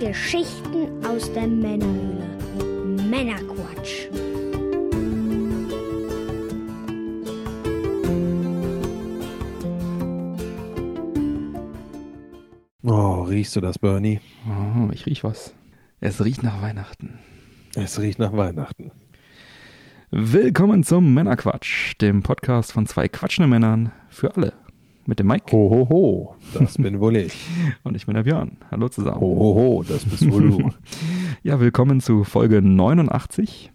Geschichten aus der Männerhöhle. Männerquatsch. Oh, riechst du das, Bernie? Oh, ich riech was. Es riecht nach Weihnachten. Es riecht nach Weihnachten. Willkommen zum Männerquatsch, dem Podcast von zwei quatschenden Männern für alle. Mit dem Mike. Ho, ho, ho, das bin wohl ich. Und ich bin der Björn. Hallo zusammen. Ho, ho, ho, das bist wohl du. ja, willkommen zu Folge 89.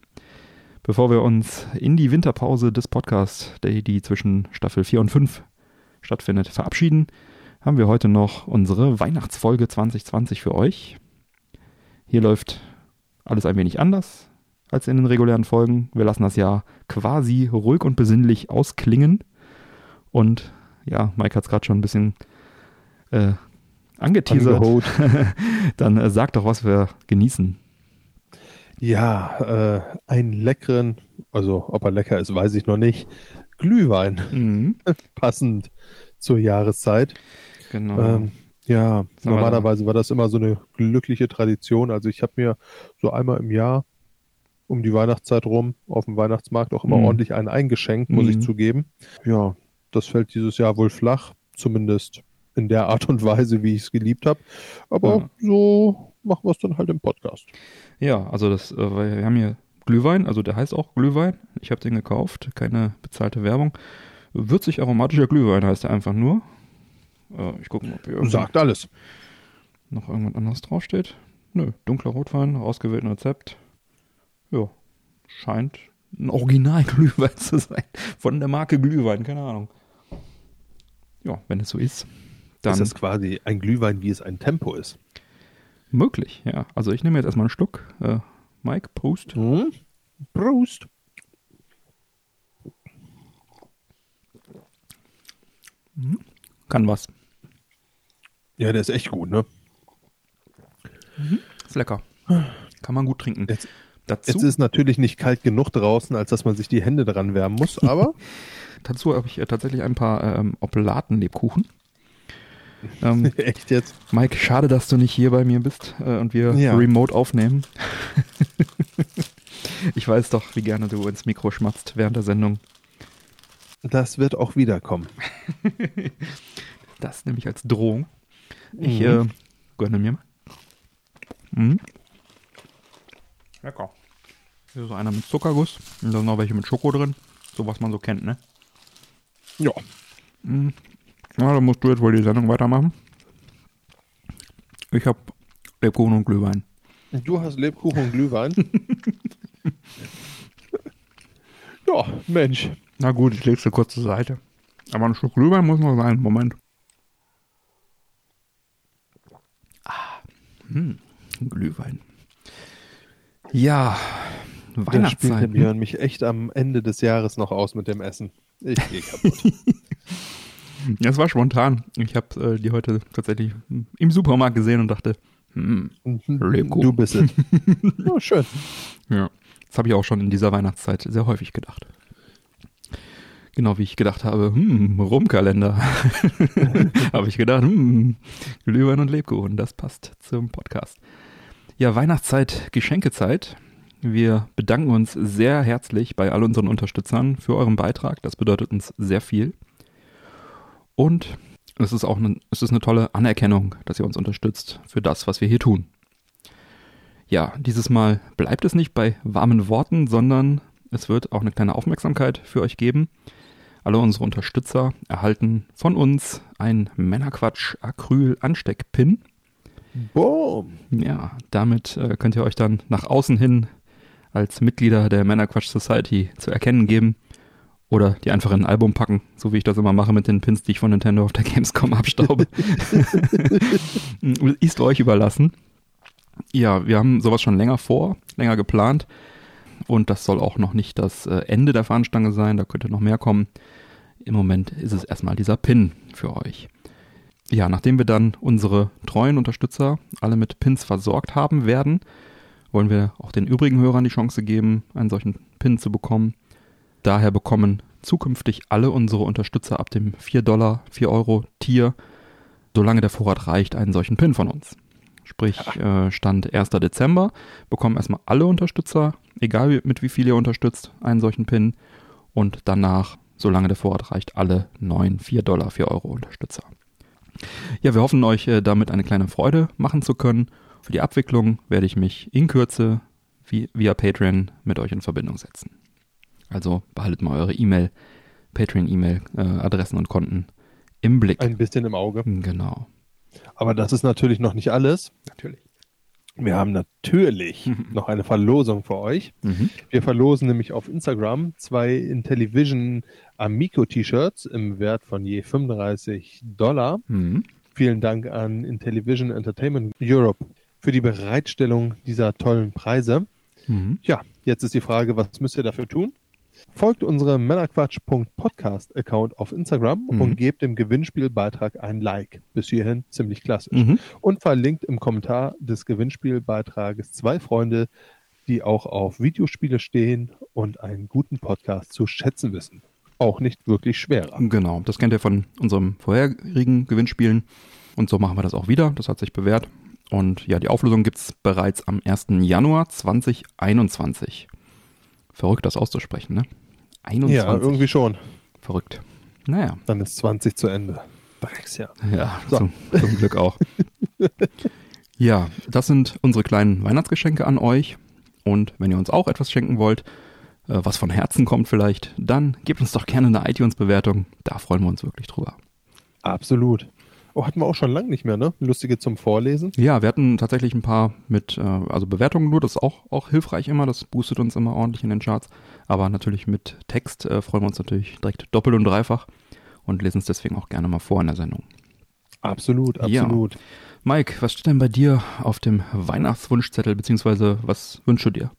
Bevor wir uns in die Winterpause des Podcasts, die, die zwischen Staffel 4 und 5 stattfindet, verabschieden, haben wir heute noch unsere Weihnachtsfolge 2020 für euch. Hier läuft alles ein wenig anders als in den regulären Folgen. Wir lassen das Jahr quasi ruhig und besinnlich ausklingen. Und ja, Mike hat es gerade schon ein bisschen äh, angeteasert. Dann äh, sag doch, was wir genießen. Ja, äh, einen leckeren, also ob er lecker ist, weiß ich noch nicht. Glühwein. Mhm. Passend zur Jahreszeit. Genau. Ähm, ja, normalerweise war das immer so eine glückliche Tradition. Also ich habe mir so einmal im Jahr um die Weihnachtszeit rum auf dem Weihnachtsmarkt auch immer mhm. ordentlich einen eingeschenkt, muss mhm. ich zugeben. Ja, das fällt dieses Jahr wohl flach, zumindest in der Art und Weise, wie ich es geliebt habe. Aber ja. so machen wir es dann halt im Podcast. Ja, also das, äh, wir haben hier Glühwein, also der heißt auch Glühwein. Ich habe den gekauft, keine bezahlte Werbung. Würzig aromatischer Glühwein heißt er einfach nur. Äh, ich gucke mal, ob hier Sagt alles. noch irgendwas anderes draufsteht. Nö, dunkler Rotwein, ausgewählten Rezept. Ja, scheint ein Original-Glühwein zu sein. Von der Marke Glühwein, keine Ahnung. Ja, wenn es so ist, dann. Ist das quasi ein Glühwein, wie es ein Tempo ist? Möglich, ja. Also ich nehme jetzt erstmal einen Schluck. Äh, Mike, Prost. Mhm. Prost. Mhm. Kann was. Ja, der ist echt gut, ne? Mhm. Ist lecker. Kann man gut trinken. Jetzt, Dazu, Jetzt ist natürlich nicht kalt genug draußen, als dass man sich die Hände dran wärmen muss, aber. Dazu habe ich äh, tatsächlich ein paar ähm, Oblatenlebkuchen. Ähm, Echt jetzt? Mike, schade, dass du nicht hier bei mir bist äh, und wir ja. remote aufnehmen. ich weiß doch, wie gerne du ins Mikro schmatzt während der Sendung. Das wird auch wiederkommen. das nämlich als Drohung. Ich mhm. äh, gönne mir mal. Mhm. Lecker. Hier ist so einer mit Zuckerguss und dann noch welche mit Schoko drin. So was man so kennt, ne? Ja. Hm. Ja, dann musst du jetzt wohl die Sendung weitermachen. Ich hab Lebkuchen und Glühwein. Du hast Lebkuchen und Glühwein? ja, Mensch. Na gut, ich leg's dir kurz zur Seite. Aber ein Stück Glühwein muss noch sein. Moment. Ah, hm, Glühwein. Ja, Weihnachtszeit. Da spielt Björn mich echt am Ende des Jahres noch aus mit dem Essen. Ich gehe kaputt. ja, es war spontan. Ich habe äh, die heute tatsächlich im Supermarkt gesehen und dachte, hm, Lebkuchen. Du bist es. oh, schön. Ja, das habe ich auch schon in dieser Weihnachtszeit sehr häufig gedacht. Genau wie ich gedacht habe, hm, Rumkalender. habe ich gedacht, hm, Glühwein und Lebkuchen, das passt zum Podcast. Ja, Weihnachtszeit, Geschenkezeit. Wir bedanken uns sehr herzlich bei all unseren Unterstützern für euren Beitrag. Das bedeutet uns sehr viel. Und es ist auch eine, es ist eine tolle Anerkennung, dass ihr uns unterstützt für das, was wir hier tun. Ja, dieses Mal bleibt es nicht bei warmen Worten, sondern es wird auch eine kleine Aufmerksamkeit für euch geben. Alle unsere Unterstützer erhalten von uns ein Männerquatsch Acryl Ansteckpin. Boom. Ja, damit äh, könnt ihr euch dann nach außen hin als Mitglieder der Männerquatsch Society zu erkennen geben. Oder die einfach in ein Album packen, so wie ich das immer mache mit den Pins, die ich von Nintendo auf der Gamescom abstaube. Ist euch überlassen. Ja, wir haben sowas schon länger vor, länger geplant. Und das soll auch noch nicht das äh, Ende der Fahnenstange sein, da könnte noch mehr kommen. Im Moment ist es erstmal dieser Pin für euch ja, nachdem wir dann unsere treuen Unterstützer alle mit Pins versorgt haben werden, wollen wir auch den übrigen Hörern die Chance geben, einen solchen Pin zu bekommen. Daher bekommen zukünftig alle unsere Unterstützer ab dem 4 Dollar, 4 Euro Tier, solange der Vorrat reicht, einen solchen Pin von uns. sprich äh, Stand 1. Dezember, bekommen erstmal alle Unterstützer, egal mit wie viel ihr unterstützt, einen solchen Pin. Und danach, solange der Vorrat reicht, alle neuen 4 Dollar, 4 Euro Unterstützer. Ja, wir hoffen euch äh, damit eine kleine Freude machen zu können. Für die Abwicklung werde ich mich in Kürze via Patreon mit euch in Verbindung setzen. Also behaltet mal eure E-Mail, Patreon-E-Mail-Adressen äh, und Konten im Blick. Ein bisschen im Auge. Genau. Aber das ist natürlich noch nicht alles. Natürlich. Wir haben natürlich noch eine Verlosung für euch. Mhm. Wir verlosen nämlich auf Instagram zwei Intellivision Amico T-Shirts im Wert von je 35 Dollar. Mhm. Vielen Dank an Intellivision Entertainment Europe für die Bereitstellung dieser tollen Preise. Mhm. Ja, jetzt ist die Frage, was müsst ihr dafür tun? Folgt unserem Männerquatsch.podcast-Account auf Instagram mhm. und gebt dem Gewinnspielbeitrag ein Like. Bis hierhin ziemlich klassisch. Mhm. Und verlinkt im Kommentar des Gewinnspielbeitrages zwei Freunde, die auch auf Videospiele stehen und einen guten Podcast zu schätzen wissen. Auch nicht wirklich schwerer. Genau, das kennt ihr von unserem vorherigen Gewinnspielen. Und so machen wir das auch wieder. Das hat sich bewährt. Und ja, die Auflösung gibt es bereits am 1. Januar 2021. Verrückt, das auszusprechen, ne? 21. Ja, irgendwie schon. Verrückt. Naja. Dann ist 20 zu Ende. Drecksjahr. Ja, so. zum, zum Glück auch. ja, das sind unsere kleinen Weihnachtsgeschenke an euch. Und wenn ihr uns auch etwas schenken wollt, äh, was von Herzen kommt vielleicht, dann gebt uns doch gerne eine iTunes-Bewertung. Da freuen wir uns wirklich drüber. Absolut. Oh, hatten wir auch schon lange nicht mehr, ne? Lustige zum Vorlesen. Ja, wir hatten tatsächlich ein paar mit, äh, also Bewertungen nur, das ist auch, auch hilfreich immer, das boostet uns immer ordentlich in den Charts. Aber natürlich mit Text äh, freuen wir uns natürlich direkt doppelt und dreifach und lesen es deswegen auch gerne mal vor in der Sendung. Absolut, absolut. Ja. Mike, was steht denn bei dir auf dem Weihnachtswunschzettel, beziehungsweise was wünschst du dir?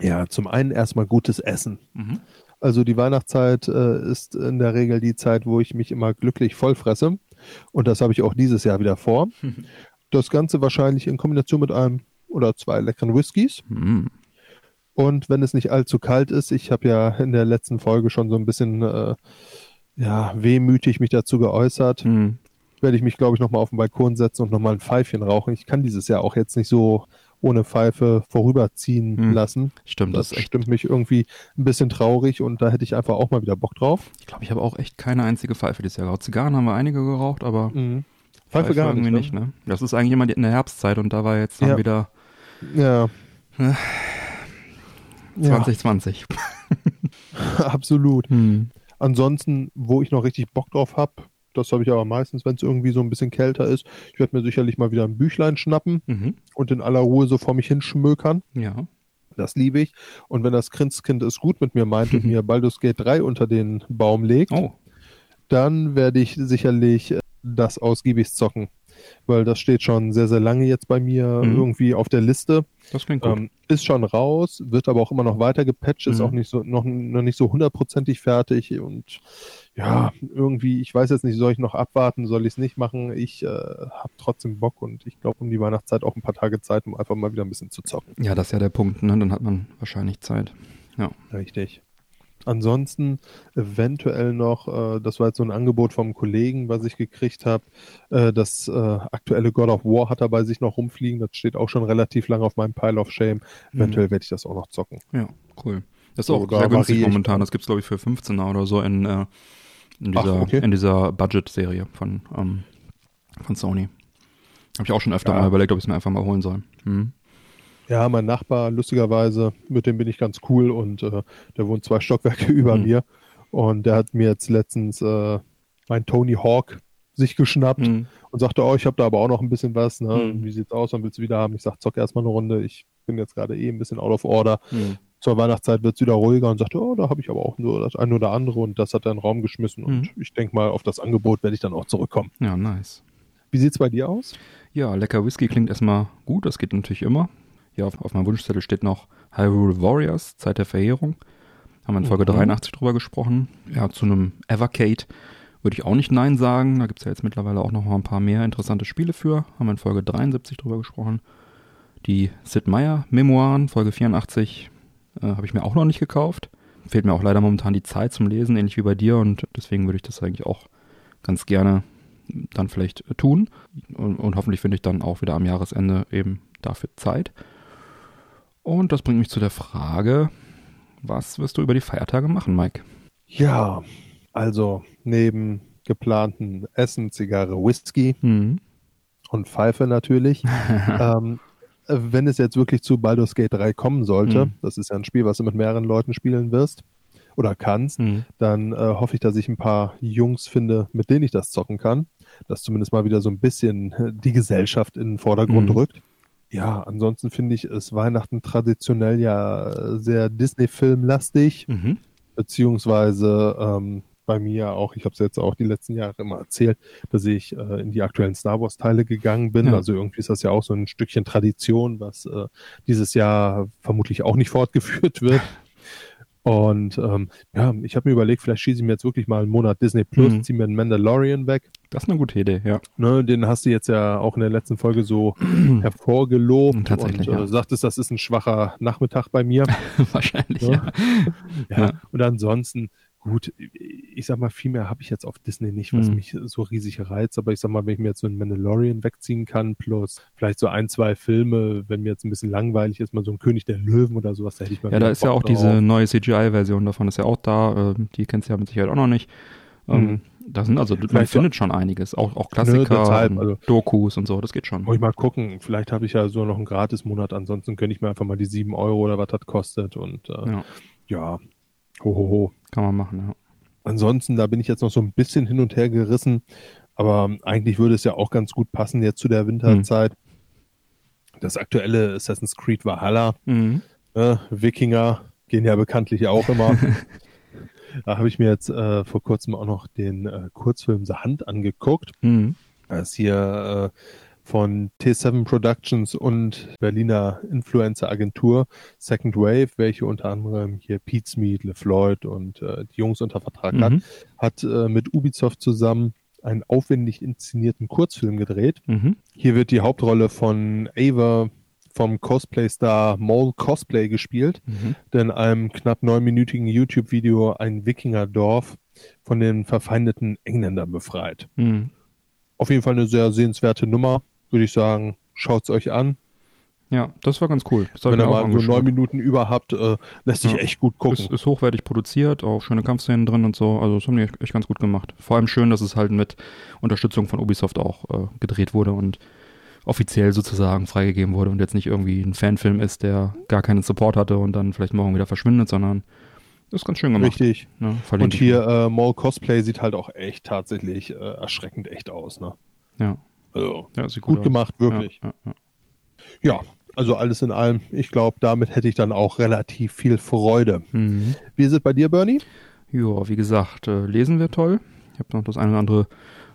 Ja, zum einen erstmal gutes Essen. Mhm. Also die Weihnachtszeit äh, ist in der Regel die Zeit, wo ich mich immer glücklich vollfresse. Und das habe ich auch dieses Jahr wieder vor. Das Ganze wahrscheinlich in Kombination mit einem oder zwei leckeren Whiskys. Mhm. Und wenn es nicht allzu kalt ist, ich habe ja in der letzten Folge schon so ein bisschen äh, ja, wehmütig mich dazu geäußert, mhm. werde ich mich, glaube ich, nochmal auf den Balkon setzen und nochmal ein Pfeifchen rauchen. Ich kann dieses Jahr auch jetzt nicht so ohne Pfeife vorüberziehen hm. lassen. Stimmt, das, das stimmt mich irgendwie ein bisschen traurig und da hätte ich einfach auch mal wieder Bock drauf. Ich glaube, ich habe auch echt keine einzige Pfeife dieses Jahr geraucht. Zigarren haben wir einige geraucht, aber mhm. Pfeife, Pfeife, gar irgendwie nicht, ne? ne? Das ist eigentlich immer in der Herbstzeit und da war jetzt dann ja. wieder ja. Äh, 2020. Ja. Absolut. Hm. Ansonsten, wo ich noch richtig Bock drauf habe, das habe ich aber meistens, wenn es irgendwie so ein bisschen kälter ist. Ich werde mir sicherlich mal wieder ein Büchlein schnappen mhm. und in aller Ruhe so vor mich hinschmökern. Ja. Das liebe ich. Und wenn das Christkind es gut mit mir meint und mir Baldur's Gate 3 unter den Baum legt, oh. dann werde ich sicherlich äh, das ausgiebig zocken. Weil das steht schon sehr, sehr lange jetzt bei mir mhm. irgendwie auf der Liste. Das klingt gut. Ähm, ist schon raus, wird aber auch immer noch weiter gepatcht, ist mhm. auch nicht so, noch, noch nicht so hundertprozentig fertig und ja, irgendwie, ich weiß jetzt nicht, soll ich noch abwarten, soll ich es nicht machen? Ich äh, habe trotzdem Bock und ich glaube um die Weihnachtszeit auch ein paar Tage Zeit, um einfach mal wieder ein bisschen zu zocken. Ja, das ist ja der Punkt, ne? Dann hat man wahrscheinlich Zeit. Ja. Richtig. Ansonsten eventuell noch, äh, das war jetzt so ein Angebot vom Kollegen, was ich gekriegt habe, äh, das äh, aktuelle God of War hat er bei sich noch rumfliegen, das steht auch schon relativ lange auf meinem Pile of Shame. Eventuell mhm. werde ich das auch noch zocken. Ja, cool. Das ist so, auch sehr günstig momentan, das gibt es glaube ich für 15er oder so in äh, in dieser, Ach, okay. in dieser Budget-Serie von, ähm, von Sony. Habe ich auch schon öfter ja. mal überlegt, ob ich es mir einfach mal holen soll. Hm. Ja, mein Nachbar, lustigerweise, mit dem bin ich ganz cool und äh, der wohnt zwei Stockwerke über hm. mir. Und der hat mir jetzt letztens äh, mein Tony Hawk sich geschnappt hm. und sagte, oh, ich habe da aber auch noch ein bisschen was. Ne? Hm. Wie sieht's aus? Wann willst du wieder haben? Ich sag, zock erstmal eine Runde. Ich bin jetzt gerade eh ein bisschen out of order. Zur Weihnachtszeit wird es wieder ruhiger und sagte, oh, da habe ich aber auch nur das eine oder andere und das hat er in den Raum geschmissen mhm. und ich denke mal, auf das Angebot werde ich dann auch zurückkommen. Ja, nice. Wie sieht es bei dir aus? Ja, lecker Whisky klingt erstmal gut, das geht natürlich immer. Ja, auf, auf meinem Wunschzettel steht noch Hyrule Warriors, Zeit der Verheerung. Haben wir in Folge mhm. 83 drüber gesprochen. Ja, zu einem Evercade würde ich auch nicht Nein sagen. Da gibt es ja jetzt mittlerweile auch noch mal ein paar mehr interessante Spiele für. Haben wir in Folge 73 drüber gesprochen. Die Sid Meier Memoiren, Folge 84, äh, Habe ich mir auch noch nicht gekauft. Fehlt mir auch leider momentan die Zeit zum Lesen, ähnlich wie bei dir. Und deswegen würde ich das eigentlich auch ganz gerne dann vielleicht tun. und, und hoffentlich finde ich dann auch wieder am Jahresende eben dafür Zeit. Und das bringt mich zu der Frage, was wirst du über die Feiertage machen, Mike? Ja, also neben geplanten Essen, Zigarre, Whisky mhm. und Pfeife natürlich. ähm, wenn es jetzt wirklich zu Baldur's Gate 3 kommen sollte, mhm. das ist ja ein Spiel, was du mit mehreren Leuten spielen wirst oder kannst, mhm. dann äh, hoffe ich, dass ich ein paar Jungs finde, mit denen ich das zocken kann. Das zumindest mal wieder so ein bisschen die Gesellschaft in den Vordergrund mhm. rückt. Ja, ansonsten finde ich es Weihnachten traditionell ja sehr Disney-Film-lastig, mhm. beziehungsweise ähm, bei mir auch, ich habe es jetzt auch die letzten Jahre immer erzählt, dass ich äh, in die aktuellen Star Wars-Teile gegangen bin. Ja. Also irgendwie ist das ja auch so ein Stückchen Tradition, was äh, dieses Jahr vermutlich auch nicht fortgeführt wird. Und ähm, ja, ich habe mir überlegt, vielleicht schieße ich mir jetzt wirklich mal einen Monat Disney Plus, mhm. ziehe mir einen Mandalorian weg. Das ist eine gute Idee, ja. Ne, den hast du jetzt ja auch in der letzten Folge so hervorgelobt Tatsächlich, und äh, ja. sagtest, das ist ein schwacher Nachmittag bei mir. Wahrscheinlich, ne? ja. ja. Und ansonsten gut, ich sag mal, viel mehr habe ich jetzt auf Disney nicht, was mhm. mich so riesig reizt, aber ich sag mal, wenn ich mir jetzt so einen Mandalorian wegziehen kann, plus vielleicht so ein, zwei Filme, wenn mir jetzt ein bisschen langweilig ist, mal so ein König der Löwen oder sowas, da hätte ich mal Ja, da ist Bock ja auch drauf. diese neue CGI-Version davon, ist ja auch da, ähm, die kennst du ja mit Sicherheit auch noch nicht. Ähm, mhm. Da sind also, vielleicht man findet schon einiges, auch, auch Klassiker, ne, also, Dokus und so, das geht schon. Muss ich mal gucken, vielleicht habe ich ja so noch einen Gratis-Monat, ansonsten könnte ich mir einfach mal die sieben Euro oder was das kostet und äh, ja. ja, Ho, ho, ho. Kann man machen, ja. Ansonsten, da bin ich jetzt noch so ein bisschen hin und her gerissen, aber eigentlich würde es ja auch ganz gut passen jetzt zu der Winterzeit. Mhm. Das aktuelle Assassin's Creed Valhalla, mhm. äh, Wikinger gehen ja bekanntlich auch immer. da habe ich mir jetzt äh, vor kurzem auch noch den äh, Kurzfilm The Hand angeguckt. Mhm. Da ist hier äh, von T7 Productions und Berliner Influencer-Agentur Second Wave, welche unter anderem hier Pete Smith, LeFloid und äh, die Jungs unter Vertrag mhm. hat, hat äh, mit Ubisoft zusammen einen aufwendig inszenierten Kurzfilm gedreht. Mhm. Hier wird die Hauptrolle von Ava vom Cosplay-Star Mole Cosplay gespielt, mhm. der in einem knapp neunminütigen YouTube-Video ein Wikingerdorf von den verfeindeten Engländern befreit. Mhm. Auf jeden Fall eine sehr sehenswerte Nummer würde ich sagen, schaut es euch an. Ja, das war ganz cool. Wenn ihr mal so neun Minuten über habt, äh, lässt sich ja. echt gut gucken. Ist, ist hochwertig produziert, auch schöne Kampfszenen drin und so. Also das haben die echt ganz gut gemacht. Vor allem schön, dass es halt mit Unterstützung von Ubisoft auch äh, gedreht wurde und offiziell sozusagen freigegeben wurde und jetzt nicht irgendwie ein Fanfilm ist, der gar keinen Support hatte und dann vielleicht morgen wieder verschwindet, sondern das ist ganz schön gemacht. Richtig. Ja, und hier äh, Mall Cosplay sieht halt auch echt tatsächlich äh, erschreckend echt aus, ne? Ja, also, ja, gut, gut gemacht, wirklich. Ja, ja, ja, also alles in allem, ich glaube, damit hätte ich dann auch relativ viel Freude. Mhm. Wie ist es bei dir, Bernie? Ja, wie gesagt, äh, lesen wir toll. Ich habe noch das eine oder andere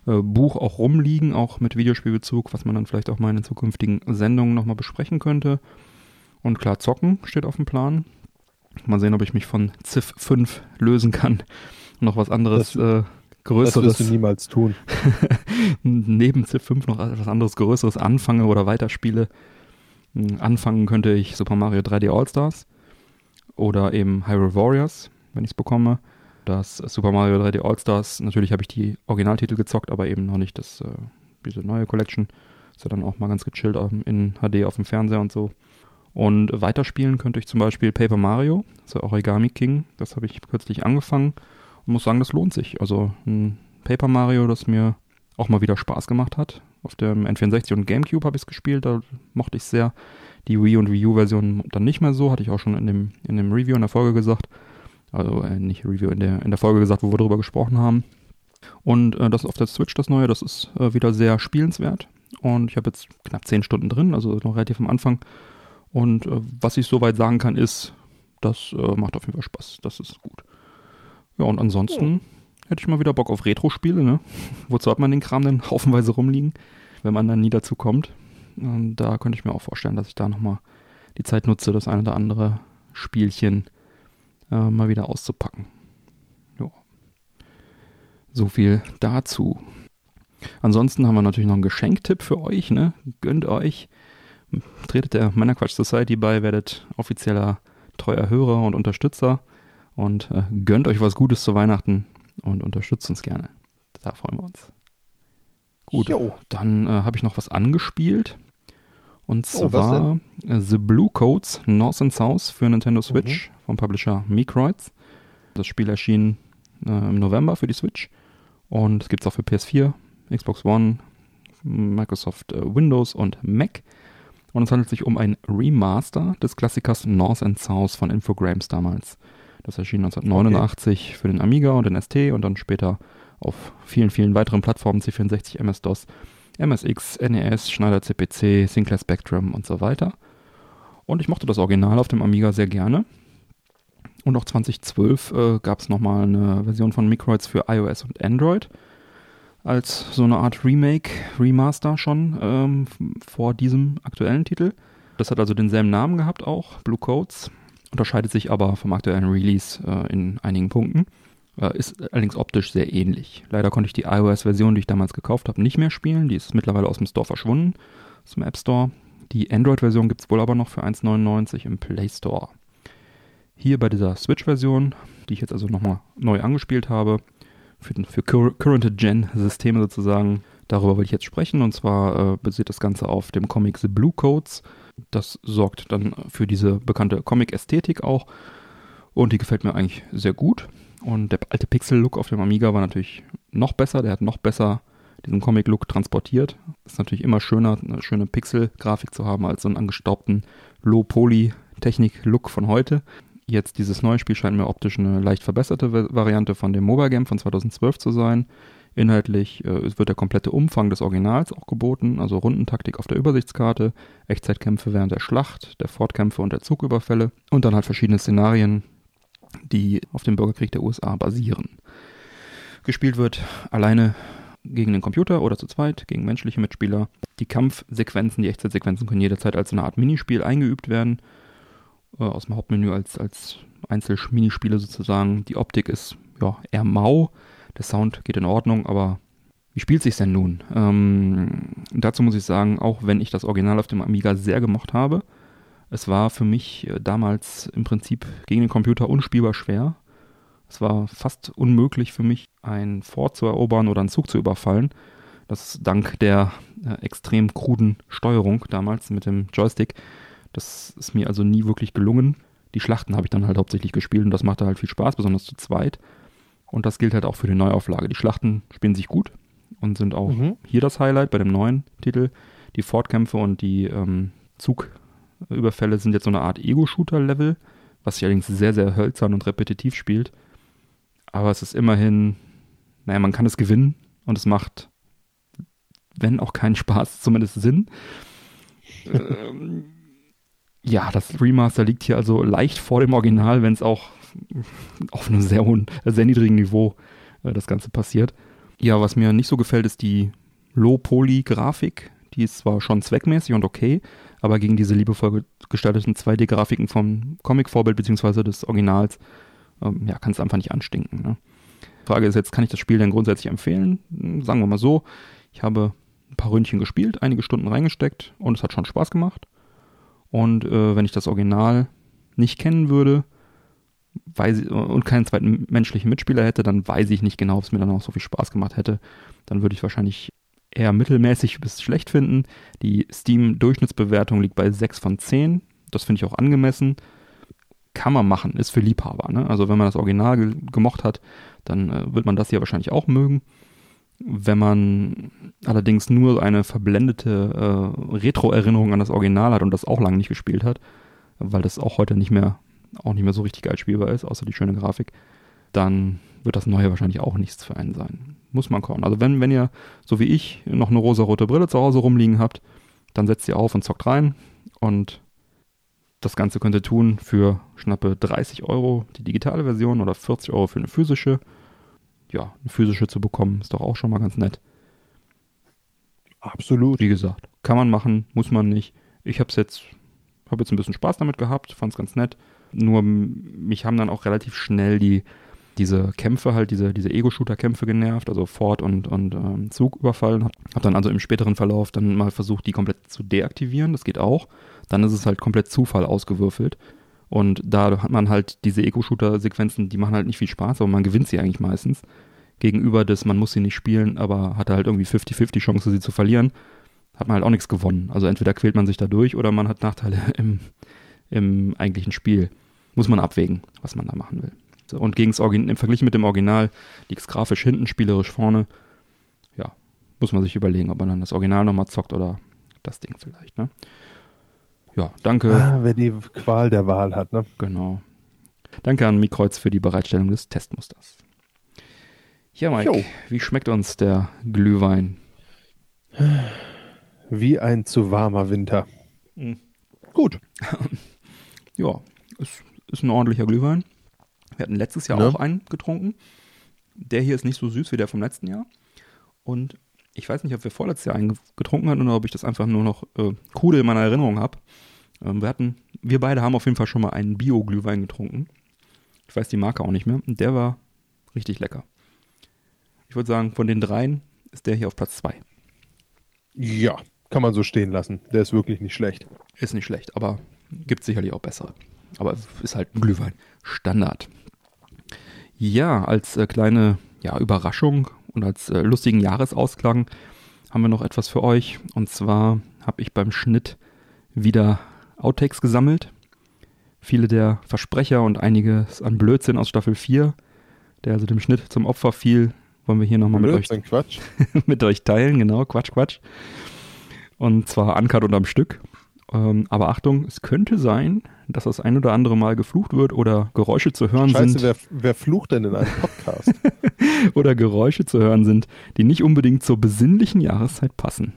äh, Buch auch rumliegen, auch mit Videospielbezug, was man dann vielleicht auch mal in den zukünftigen Sendungen nochmal besprechen könnte. Und klar, zocken steht auf dem Plan. Mal sehen, ob ich mich von Civ 5 lösen kann und noch was anderes äh, Größeres. Das wirst du niemals tun. neben Civ 5 noch etwas anderes Größeres anfange oder weiterspiele. Hm, anfangen könnte ich Super Mario 3D All-Stars oder eben Hyrule Warriors, wenn ich es bekomme. Das Super Mario 3D All-Stars, natürlich habe ich die Originaltitel gezockt, aber eben noch nicht das, äh, diese neue Collection. Ist ja dann auch mal ganz gechillt in HD auf dem Fernseher und so. Und weiterspielen könnte ich zum Beispiel Paper Mario, also Origami King. Das habe ich kürzlich angefangen muss sagen, das lohnt sich. Also ein Paper Mario, das mir auch mal wieder Spaß gemacht hat. Auf dem N64 und GameCube habe ich es gespielt, da mochte ich sehr. Die Wii und Wii U-Version dann nicht mehr so, hatte ich auch schon in dem, in dem Review in der Folge gesagt. Also äh, nicht Review, in der, in der Folge gesagt, wo wir darüber gesprochen haben. Und äh, das auf der Switch, das neue, das ist äh, wieder sehr spielenswert. Und ich habe jetzt knapp 10 Stunden drin, also noch relativ am Anfang. Und äh, was ich soweit sagen kann, ist, das äh, macht auf jeden Fall Spaß. Das ist gut. Ja, und ansonsten hätte ich mal wieder Bock auf Retro-Spiele, ne? Wozu hat man den Kram denn haufenweise rumliegen, wenn man dann nie dazu kommt? Und da könnte ich mir auch vorstellen, dass ich da nochmal die Zeit nutze, das eine oder andere Spielchen äh, mal wieder auszupacken. Ja. So viel dazu. Ansonsten haben wir natürlich noch einen Geschenktipp für euch, ne? Gönnt euch. Tretet der Männerquatsch Society bei, werdet offizieller treuer Hörer und Unterstützer und äh, gönnt euch was Gutes zu Weihnachten und unterstützt uns gerne. Da freuen wir uns. Gut, jo. dann äh, habe ich noch was angespielt. Und oh, zwar äh, The Blue Codes North and South für Nintendo Switch mhm. vom Publisher Microids. Das Spiel erschien äh, im November für die Switch und es gibt es auch für PS4, Xbox One, Microsoft äh, Windows und Mac. Und es handelt sich um ein Remaster des Klassikers North and South von Infogrames damals. Das erschien 1989 okay. für den Amiga und den ST und dann später auf vielen, vielen weiteren Plattformen C64, MS-DOS, MSX, NES, Schneider CPC, Sinclair Spectrum und so weiter. Und ich mochte das Original auf dem Amiga sehr gerne. Und auch 2012 äh, gab es nochmal eine Version von Microids für iOS und Android als so eine Art Remake, Remaster schon ähm, vor diesem aktuellen Titel. Das hat also denselben Namen gehabt auch, Blue Codes, unterscheidet sich aber vom aktuellen Release äh, in einigen Punkten. Äh, ist allerdings optisch sehr ähnlich. Leider konnte ich die iOS-Version, die ich damals gekauft habe, nicht mehr spielen. Die ist mittlerweile aus dem Store verschwunden, aus dem App Store. Die Android-Version gibt es wohl aber noch für 1,99 im Play Store. Hier bei dieser Switch-Version, die ich jetzt also nochmal neu angespielt habe, für, für Current-Gen-Systeme sozusagen. Darüber will ich jetzt sprechen und zwar äh, basiert das Ganze auf dem Comic The Blue Codes. Das sorgt dann für diese bekannte Comic-Ästhetik auch und die gefällt mir eigentlich sehr gut. Und der alte Pixel-Look auf dem Amiga war natürlich noch besser, der hat noch besser diesen Comic-Look transportiert. Ist natürlich immer schöner, eine schöne Pixel-Grafik zu haben, als so einen angestaubten Low-Poly-Technik-Look von heute. Jetzt dieses neue Spiel scheint mir optisch eine leicht verbesserte Variante von dem Mobile Game von 2012 zu sein. Inhaltlich äh, wird der komplette Umfang des Originals auch geboten, also Rundentaktik auf der Übersichtskarte, Echtzeitkämpfe während der Schlacht, der Fortkämpfe und der Zugüberfälle und dann halt verschiedene Szenarien, die auf dem Bürgerkrieg der USA basieren. Gespielt wird alleine gegen den Computer oder zu zweit, gegen menschliche Mitspieler. Die Kampfsequenzen, die Echtzeitsequenzen können jederzeit als eine Art Minispiel eingeübt werden äh, aus dem Hauptmenü als, als Einzelminispiele sozusagen. Die Optik ist ja eher mau, der Sound geht in Ordnung, aber wie spielt sich denn nun? Ähm, dazu muss ich sagen, auch wenn ich das Original auf dem Amiga sehr gemocht habe, es war für mich äh, damals im Prinzip gegen den Computer unspielbar schwer. Es war fast unmöglich für mich, ein Fort zu erobern oder einen Zug zu überfallen. Das dank der äh, extrem kruden Steuerung damals mit dem Joystick das ist mir also nie wirklich gelungen. Die Schlachten habe ich dann halt hauptsächlich gespielt und das machte halt viel Spaß, besonders zu zweit. Und das gilt halt auch für die Neuauflage. Die Schlachten spielen sich gut und sind auch mhm. hier das Highlight bei dem neuen Titel. Die Fortkämpfe und die ähm, Zugüberfälle sind jetzt so eine Art Ego-Shooter-Level, was sich allerdings sehr, sehr hölzern und repetitiv spielt. Aber es ist immerhin, naja, man kann es gewinnen und es macht, wenn auch keinen Spaß, zumindest Sinn. ähm, ja, das Remaster liegt hier also leicht vor dem Original, wenn es auch auf einem sehr hohen, sehr niedrigen Niveau äh, das Ganze passiert. Ja, was mir nicht so gefällt, ist die Low-Poly-Grafik. Die ist zwar schon zweckmäßig und okay, aber gegen diese liebevoll gestalteten 2D-Grafiken vom Comic-Vorbild bzw. des Originals ähm, ja, kann es einfach nicht anstinken. Ne? Frage ist jetzt, kann ich das Spiel denn grundsätzlich empfehlen? Hm, sagen wir mal so, ich habe ein paar Ründchen gespielt, einige Stunden reingesteckt und es hat schon Spaß gemacht. Und äh, wenn ich das Original nicht kennen würde weiß und keinen zweiten menschlichen Mitspieler hätte, dann weiß ich nicht genau, ob es mir dann auch so viel Spaß gemacht hätte. Dann würde ich wahrscheinlich eher mittelmäßig bis schlecht finden. Die Steam-Durchschnittsbewertung liegt bei 6 von 10. Das finde ich auch angemessen. Kann man machen, ist für Liebhaber. Ne? Also wenn man das Original ge gemocht hat, dann äh, wird man das hier wahrscheinlich auch mögen. Wenn man allerdings nur eine verblendete äh, Retro-Erinnerung an das Original hat und das auch lange nicht gespielt hat, weil das auch heute nicht mehr, auch nicht mehr so richtig geil spielbar ist, außer die schöne Grafik, dann wird das Neue wahrscheinlich auch nichts für einen sein. Muss man kauen. Also wenn, wenn ihr, so wie ich, noch eine rosa-rote Brille zu Hause rumliegen habt, dann setzt ihr auf und zockt rein und das Ganze könnt ihr tun für schnappe 30 Euro die digitale Version oder 40 Euro für eine physische ja, eine physische zu bekommen, ist doch auch schon mal ganz nett. Absolut. Wie gesagt, kann man machen, muss man nicht. Ich habe jetzt, habe jetzt ein bisschen Spaß damit gehabt, fand es ganz nett. Nur mich haben dann auch relativ schnell die, diese Kämpfe halt, diese, diese Ego-Shooter-Kämpfe genervt, also Fort und, und ähm, Zug überfallen. Hab, dann also im späteren Verlauf dann mal versucht, die komplett zu deaktivieren. Das geht auch. Dann ist es halt komplett Zufall ausgewürfelt. Und da hat man halt diese Ego-Shooter-Sequenzen, die machen halt nicht viel Spaß, aber man gewinnt sie eigentlich meistens. gegenüber des, man muss sie nicht spielen, aber hatte halt irgendwie 50-50 Chance, sie zu verlieren, hat man halt auch nichts gewonnen. Also entweder quält man sich da durch oder man hat Nachteile im, im eigentlichen Spiel. Muss man abwägen, was man da machen will. So, und gegens Origin im Vergleich mit dem Original liegt es grafisch hinten, spielerisch vorne. Ja, muss man sich überlegen, ob man dann das Original nochmal zockt oder das Ding vielleicht, ne? Ja, danke. Ah, wer die Qual der Wahl hat, ne? Genau. Danke an Mikreuz für die Bereitstellung des Testmusters. Ja, Mike, jo. wie schmeckt uns der Glühwein? Wie ein zu warmer Winter. Mhm. Gut. ja, ist, ist ein ordentlicher Glühwein. Wir hatten letztes Jahr ne? auch einen getrunken. Der hier ist nicht so süß wie der vom letzten Jahr. Und ich weiß nicht, ob wir vorletztes Jahr einen getrunken hatten oder ob ich das einfach nur noch äh, cool in meiner Erinnerung habe. Ähm, wir hatten, wir beide haben auf jeden Fall schon mal einen Bio-Glühwein getrunken. Ich weiß die Marke auch nicht mehr. Und der war richtig lecker. Ich würde sagen, von den dreien ist der hier auf Platz zwei. Ja, kann man so stehen lassen. Der ist wirklich nicht schlecht. Ist nicht schlecht, aber gibt sicherlich auch bessere. Aber es ist halt ein Glühwein. Standard. Ja, als äh, kleine ja, Überraschung und als äh, lustigen Jahresausklang haben wir noch etwas für euch. Und zwar habe ich beim Schnitt wieder Outtakes gesammelt. Viele der Versprecher und einiges an Blödsinn aus Staffel 4, der also dem Schnitt zum Opfer fiel, wollen wir hier nochmal mit euch, Quatsch. mit euch teilen. Genau, Quatsch, Quatsch. Und zwar uncut und am Stück. Ähm, aber Achtung, es könnte sein, dass das ein oder andere Mal geflucht wird oder Geräusche zu hören Scheiße, sind. Wer, wer flucht denn in einem Podcast? oder Geräusche zu hören sind, die nicht unbedingt zur besinnlichen Jahreszeit passen.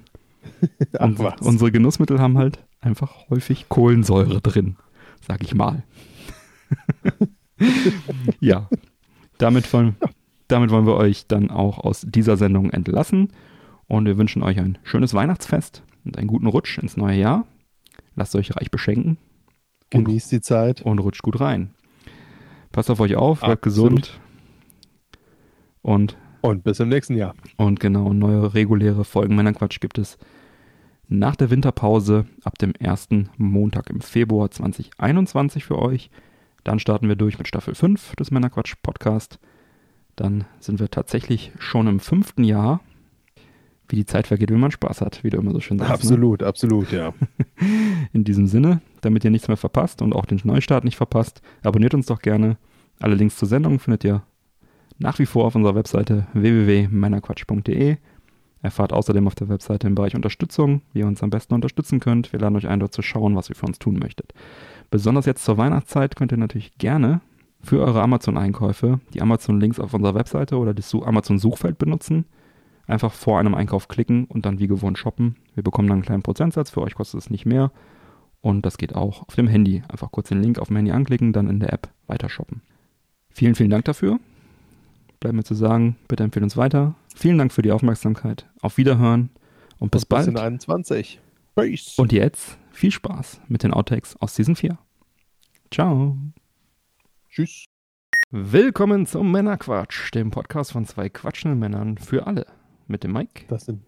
Ach, und was? unsere Genussmittel haben halt einfach häufig Kohlensäure drin, sag ich mal. ja, damit wollen, damit wollen wir euch dann auch aus dieser Sendung entlassen und wir wünschen euch ein schönes Weihnachtsfest und einen guten Rutsch ins neue Jahr. Lasst euch reich beschenken. Genießt die Zeit. Und rutscht gut rein. Passt auf euch auf, bleibt gesund. Und, und bis im nächsten Jahr. Und genau, neue reguläre Folgen Männerquatsch gibt es nach der Winterpause ab dem ersten Montag im Februar 2021 für euch. Dann starten wir durch mit Staffel 5 des Männerquatsch Podcast. Dann sind wir tatsächlich schon im fünften Jahr. Wie die Zeit vergeht, wenn man Spaß hat, wie du immer so schön sagst. Absolut, ne? absolut, ja. In diesem Sinne, damit ihr nichts mehr verpasst und auch den Neustart nicht verpasst, abonniert uns doch gerne. Alle Links zur Sendung findet ihr nach wie vor auf unserer Webseite www.männerquatsch.de. Erfahrt außerdem auf der Webseite im Bereich Unterstützung, wie ihr uns am besten unterstützen könnt. Wir laden euch ein, dort zu schauen, was ihr für uns tun möchtet. Besonders jetzt zur Weihnachtszeit könnt ihr natürlich gerne für eure Amazon-Einkäufe die Amazon-Links auf unserer Webseite oder das Amazon-Suchfeld benutzen. Einfach vor einem Einkauf klicken und dann wie gewohnt shoppen. Wir bekommen dann einen kleinen Prozentsatz, für euch kostet es nicht mehr. Und das geht auch auf dem Handy. Einfach kurz den Link auf dem Handy anklicken, dann in der App weiter shoppen. Vielen, vielen Dank dafür. Bleibt mir zu sagen, bitte empfehlen uns weiter. Vielen Dank für die Aufmerksamkeit. Auf Wiederhören und bis, bis bald. 21. Peace. Und jetzt viel Spaß mit den Outtakes aus Season 4. Ciao. Tschüss. Willkommen zum Männerquatsch, dem Podcast von zwei quatschenden Männern für alle. Mit dem Mike. Das, sind,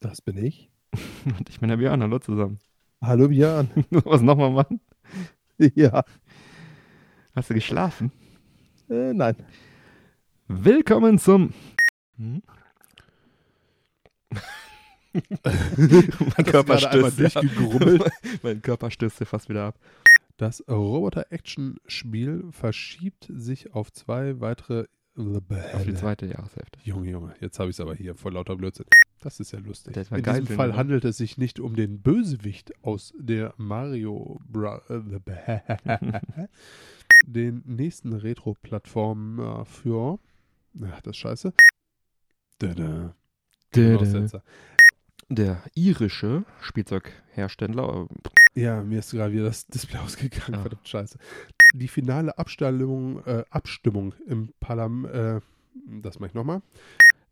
das bin ich. und ich bin der Björn. Hallo zusammen. Hallo Björn. Was nochmal machen? Ja. Hast du geschlafen? Äh, nein. Willkommen zum. Hm? mein Körper stößt mein Körper stößt fast wieder ab. Das Roboter-Action-Spiel verschiebt sich auf zwei weitere. Auf die zweite Jahreshälfte. Junge, Junge, jetzt habe ich es aber hier vor lauter Blödsinn. Das ist ja lustig. In geil, diesem Fall handelt es sich nicht um den Bösewicht aus der Mario Bra den nächsten Retro-Plattformen für Ach, das ist scheiße. Dada. Dada. Der irische Spielzeughersteller. Äh, ja, mir ist gerade wieder das Display ausgegangen. Ah. Verdammt scheiße. Die finale Abstimmung, äh, Abstimmung im Parlament. Äh, das mache ich nochmal.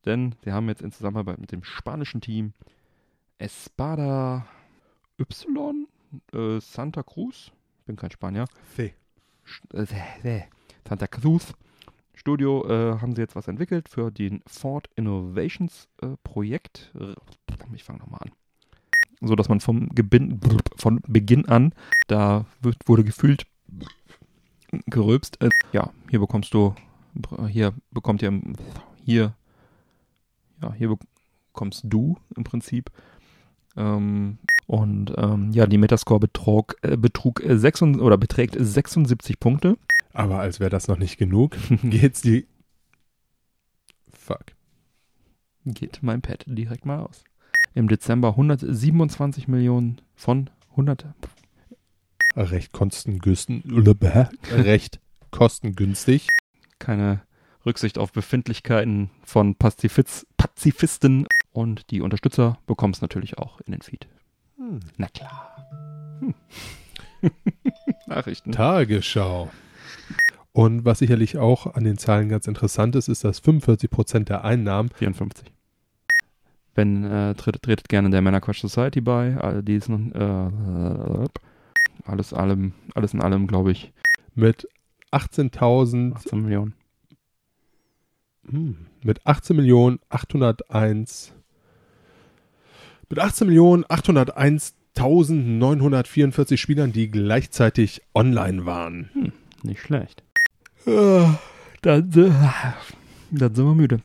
Denn wir haben jetzt in Zusammenarbeit mit dem spanischen Team Espada Y äh, Santa Cruz. Ich bin kein Spanier. C. Äh, Santa Cruz Studio äh, haben sie jetzt was entwickelt für den Ford Innovations äh, Projekt. Ich fange nochmal an. So dass man vom Gebin von Beginn an, da wird, wurde gefühlt gerülpst. Äh, ja, hier bekommst du, hier bekommt ihr, hier ja, hier bekommst du im Prinzip. Ähm, und ähm, ja, die Metascore betrug, äh, betrug äh, 6, oder beträgt 76 Punkte. Aber als wäre das noch nicht genug, geht's die. Fuck. Geht mein Pad direkt mal aus. Im Dezember 127 Millionen von 100. Recht kostengünstig. Recht kostengünstig. Keine Rücksicht auf Befindlichkeiten von Pazifiz Pazifisten und die Unterstützer bekommst natürlich auch in den Feed. Hm. Na klar. Hm. Nachrichten. Tagesschau. Und was sicherlich auch an den Zahlen ganz interessant ist, ist, dass 45 Prozent der Einnahmen. 54. Wenn, äh, tretet, tretet gerne der Männerquatsch Society bei. All die ist noch, äh, alles, allem, alles in allem, glaube ich. Mit 18.000. 18 Millionen. Hm, mit 18 Millionen 801. Mit 18 Millionen 801.944 Spielern, die gleichzeitig online waren. Hm, nicht schlecht. Dann, dann sind wir müde.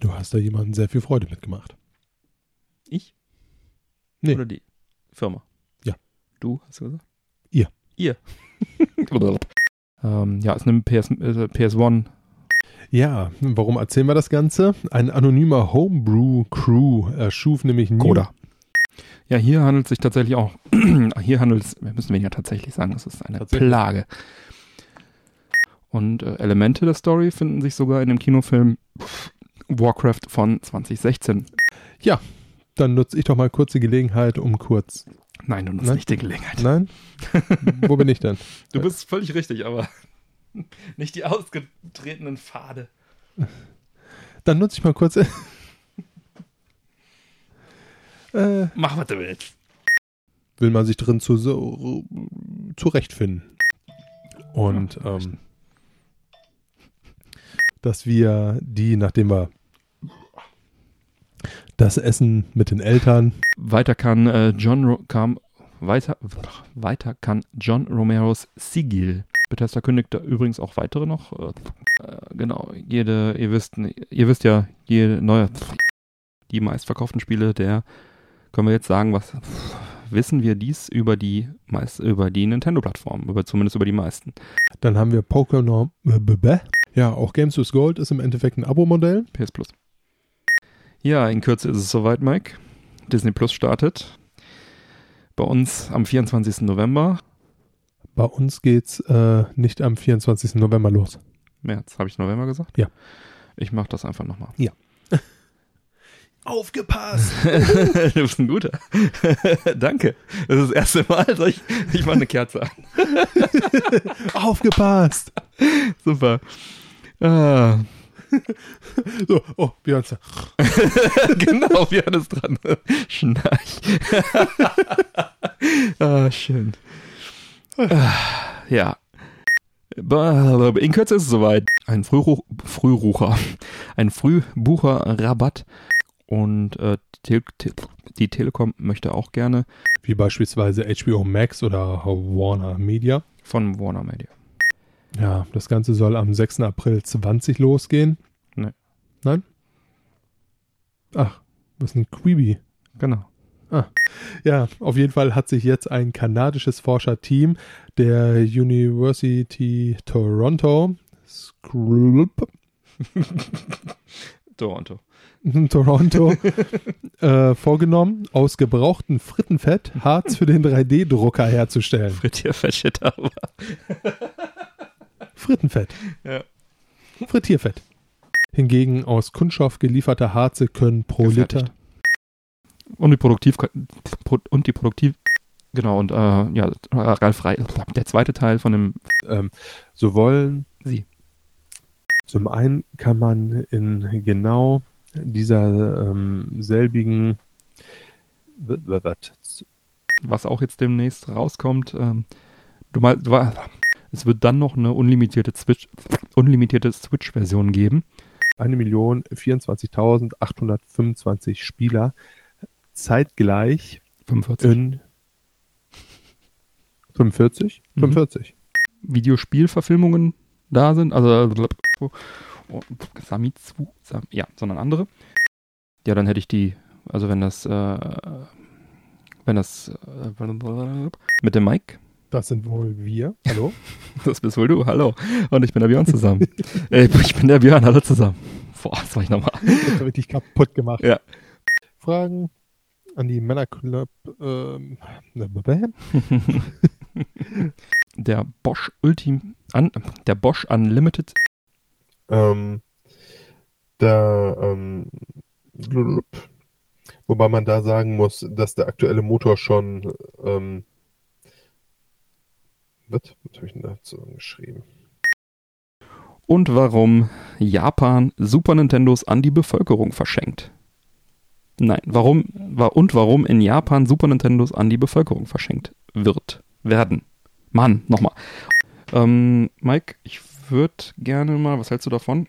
Du hast da jemanden sehr viel Freude mitgemacht. Ich? Nee. Oder die Firma? Ja. Du, hast du gesagt? Ihr. Ihr. ähm, ja, ist eine PS, äh, PS1. Ja, warum erzählen wir das Ganze? Ein anonymer Homebrew-Crew erschuf nämlich Coda. Ja, hier handelt es sich tatsächlich auch, hier handelt es, wir müssen weniger tatsächlich sagen, es ist eine Plage. Und äh, Elemente der Story finden sich sogar in dem Kinofilm Warcraft von 2016. Ja, dann nutze ich doch mal kurz die Gelegenheit, um kurz. Nein, du nutzt Nein? nicht die Gelegenheit. Nein? Wo bin ich denn? Du bist völlig richtig, aber nicht die ausgetretenen Pfade. Dann nutze ich mal kurz. äh, Mach, was du willst. Will man sich drin zu, so, zurechtfinden. Und ja, ähm, dass wir die, nachdem wir das Essen mit den Eltern. Weiter kann äh, John Ro kam weiter weiter kann John Romeros Sigil. Bethesda kündigt da übrigens auch weitere noch. Äh, äh, genau, jede, ihr wisst, ihr wisst ja, jede neue, die meistverkauften Spiele der, können wir jetzt sagen, was wissen wir dies über die meist, über die Nintendo-Plattform, über zumindest über die meisten. Dann haben wir Pokémon. Äh, ja, auch Games with Gold ist im Endeffekt ein Abo-Modell. PS Plus. Ja, in Kürze ist es soweit, Mike. Disney Plus startet. Bei uns am 24. November. Bei uns geht's äh, nicht am 24. November los. März, habe ich November gesagt? Ja. Ich mache das einfach nochmal. Ja. Aufgepasst! du bist ein guter. Danke. Das ist das erste Mal, dass ich, ich mache eine Kerze an. Aufgepasst! Super. Ah. so, oh, Björnse. genau, Björn ist dran. Schnarch. ah, schön. Ja. In Kürze ist es soweit. Ein Frühruch Frührucher. Ein Frühbucherrabatt. Und äh, die, die Telekom möchte auch gerne. Wie beispielsweise HBO Max oder Warner Media. Von Warner Media. Ja, das Ganze soll am 6. April 20 losgehen. Nein. Nein? Ach, was ist ein Quibi? Genau. Ah. Ja, auf jeden Fall hat sich jetzt ein kanadisches Forscherteam der University Toronto Toronto. Toronto äh, vorgenommen, aus gebrauchtem Frittenfett Harz für den 3D-Drucker herzustellen. Frittierfett shit aber. Frittenfett. Ja. Frittierfett. Hingegen aus Kunststoff gelieferte Harze können pro Gefertigt. Liter. Und die Produktiv und die Produktiv genau und äh, ja Ralf Rei, der zweite Teil von dem ähm, so wollen sie. Zum einen kann man in genau dieser ähm, selbigen was auch jetzt demnächst rauskommt, ähm, du meinst, es wird dann noch eine unlimitierte Switch, unlimitierte Switch-Version geben. 1.024.825 Spieler zeitgleich 45. in 45? Mhm. 45. Videospielverfilmungen da sind, also Samitsu, ja, sondern andere. Ja, dann hätte ich die, also wenn das, äh, wenn das äh, mit dem Mike. Das sind wohl wir. Hallo? das bist wohl du, hallo. Und ich bin der Björn zusammen. äh, ich bin der Björn, hallo zusammen. Boah, das war ich nochmal. Das habe richtig kaputt gemacht. Ja. Fragen an die Männerclub. Ähm, der Bosch Ultim, an, der Bosch Unlimited. Ähm, der, ähm, wobei man da sagen muss, dass der aktuelle Motor schon, ähm, was, was habe ich denn dazu geschrieben? Und warum Japan Super Nintendos an die Bevölkerung verschenkt. Nein, warum und warum in Japan Super Nintendos an die Bevölkerung verschenkt wird, werden. Mann, nochmal. Ähm, Mike, ich würde gerne mal, was hältst du davon?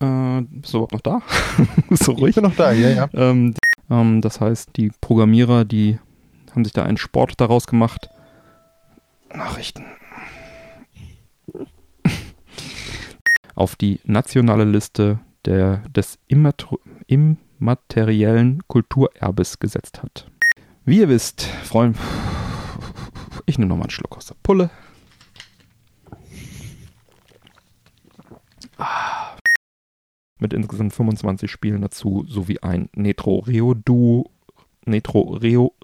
Äh, bist du überhaupt noch da? so ruhig? Ich bin noch da, ja, ja. Ähm, ähm, das heißt, die Programmierer, die haben sich da einen Sport daraus gemacht. Nachrichten. Auf die nationale Liste der, des immateriellen Kulturerbes gesetzt hat. Wie ihr wisst, Freunde, ich nehme nochmal einen Schluck aus der Pulle. Ah mit insgesamt 25 Spielen dazu, sowie ein Netro Reo Duo, Netro Reo,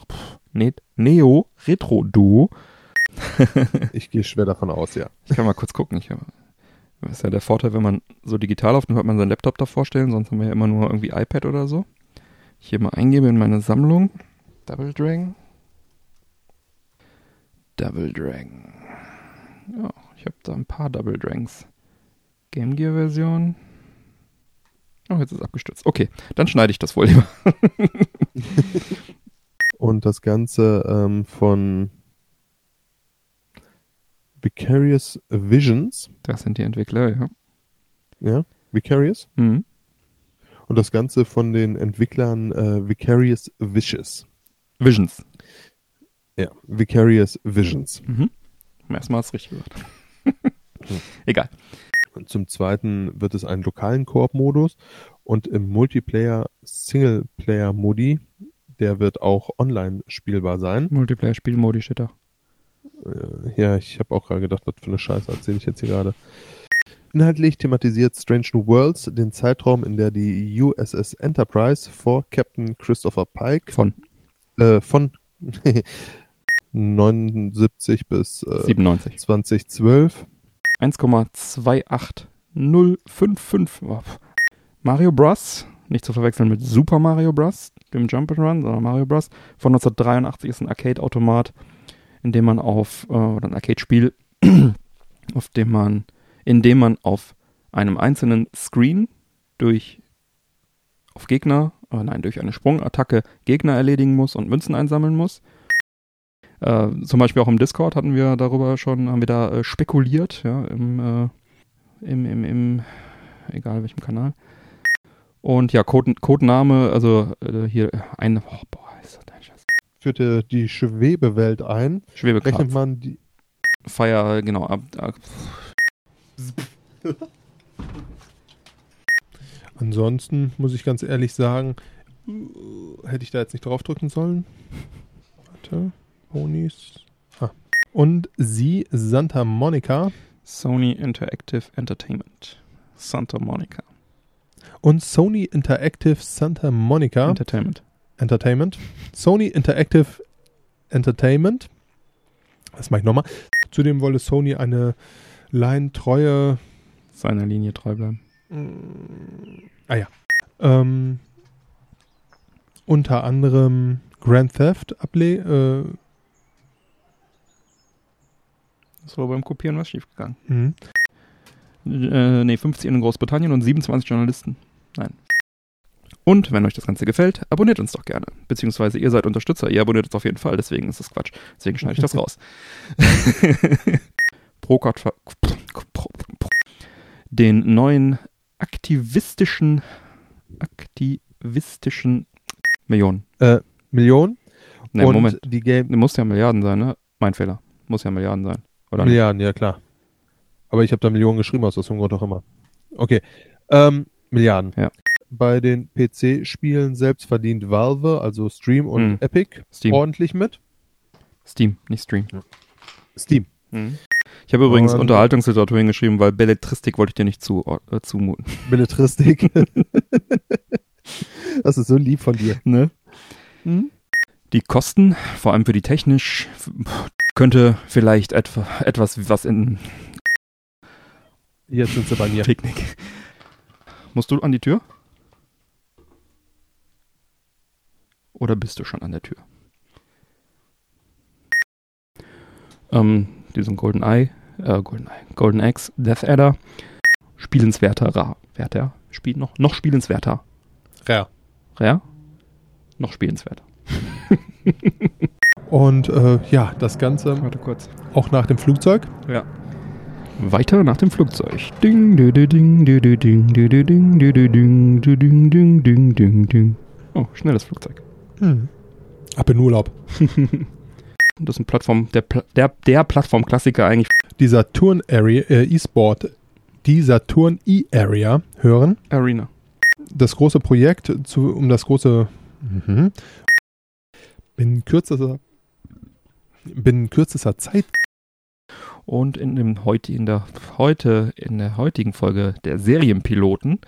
Net, Neo Retro Duo. ich gehe schwer davon aus, ja. Ich kann mal kurz gucken. Ich, das ist ja der Vorteil, wenn man so digital aufnimmt, hat man seinen Laptop davor stellen, sonst haben wir ja immer nur irgendwie iPad oder so. Ich hier mal eingebe in meine Sammlung. Double Dragon. Double Dragon. Ja, ich habe da ein paar Double Dragons. Game Gear Version. Oh, jetzt ist es abgestürzt. Okay, dann schneide ich das wohl lieber. Und das Ganze ähm, von Vicarious Visions. Das sind die Entwickler, ja. Ja, Vicarious. Mhm. Und das Ganze von den Entwicklern äh, Vicarious Vicious. Visions. Ja, Vicarious Visions. Mhm. Erstmal hast du richtig gehört. Egal. Zum Zweiten wird es einen lokalen Koop-Modus und im Multiplayer Singleplayer-Modi, der wird auch online spielbar sein. Multiplayer-Spielmodi steht da. Äh, ja, ich habe auch gerade gedacht, was für eine Scheiße erzähle ich jetzt hier gerade. Inhaltlich thematisiert Strange New Worlds den Zeitraum, in der die USS Enterprise vor Captain Christopher Pike von, äh, von 79 bis äh, 97. 2012 1,28055. Mario Bros. Nicht zu verwechseln mit Super Mario Bros., dem Jump'n'Run, sondern Mario Bros. Von 1983 ist ein Arcade-Automat, in dem man auf, äh, oder ein Arcade-Spiel, auf dem man, in dem man auf einem einzelnen Screen durch auf Gegner, äh, nein, durch eine Sprungattacke Gegner erledigen muss und Münzen einsammeln muss. Äh, zum Beispiel auch im Discord hatten wir darüber schon, haben wir da äh, spekuliert, ja, im, äh, im, im, im, egal welchem Kanal. Und ja, Code, Codename, also äh, hier ein, oh, boah, ist das ein Scheiß. Führte die Schwebewelt ein. Schwebekratz. Rechnet man die. Feier, genau, ab, ab. Ansonsten muss ich ganz ehrlich sagen, hätte ich da jetzt nicht draufdrücken sollen. Warte. Ponys. Ah. Und sie, Santa Monica. Sony Interactive Entertainment. Santa Monica. Und Sony Interactive Santa Monica. Entertainment. Entertainment. Sony Interactive Entertainment. Das mache ich nochmal. Zudem wolle Sony eine laientreue. Seiner Linie treu bleiben. Mm, ah ja. Ähm, unter anderem Grand Theft able äh, ist beim Kopieren was schiefgegangen. Mhm. Äh, nee, 50 in Großbritannien und 27 Journalisten. Nein. Und wenn euch das Ganze gefällt, abonniert uns doch gerne. Beziehungsweise ihr seid Unterstützer, ihr abonniert uns auf jeden Fall, deswegen ist das Quatsch. Deswegen schneide ich das raus. Procard den neuen aktivistischen aktivistischen Millionen. Äh, Millionen? Nee, Moment. Die Game muss ja Milliarden sein, ne? Mein Fehler. Muss ja Milliarden sein. Oder Milliarden, ja klar. Aber ich habe da Millionen geschrieben, aus welchem Grund auch immer. Okay. Ähm, Milliarden. Ja. Bei den PC-Spielen selbst verdient Valve, also Stream und Hm. Epic, Steam. ordentlich mit. Steam, nicht Stream. Steam. Ich habe übrigens Und- Unterhaltungsliteratur hingeschrieben, weil Belletristik wollte ich dir nicht zu, äh, zumuten. Belletristik. das ist so lieb von dir. Ne? Die Kosten, vor allem für die technisch, könnte vielleicht etwa, etwas, was in Jetzt sind sie bei mir. Picknick. Musst du an die Tür? Oder bist du schon an der Tür? Ähm, diesen Golden Eye, äh, Golden Eye, Golden Axe, Death Adder, spielenswerter, rar, werter, spiel noch, noch spielenswerter, Ja. ja? Noch spielenswerter. Und äh, ja, das Ganze Warte kurz. auch nach dem Flugzeug. Ja. Weiter nach dem Flugzeug. Ding, ding, ding, dü, ding, dü, dü, ding, dü, ding, ding, ding, ding, ding. Oh, schnelles Flugzeug. Hm. Ab in Urlaub. Das ist eine Plattform, der, der, der Plattform-Klassiker eigentlich. Die Saturn Area, äh, E-Sport, die Saturn E-Area hören. Arena. Das große Projekt zu, um das große mhm. binnen kürzester binnen kürzester Zeit Und in dem heute, in der heute, in der heutigen Folge der Serienpiloten,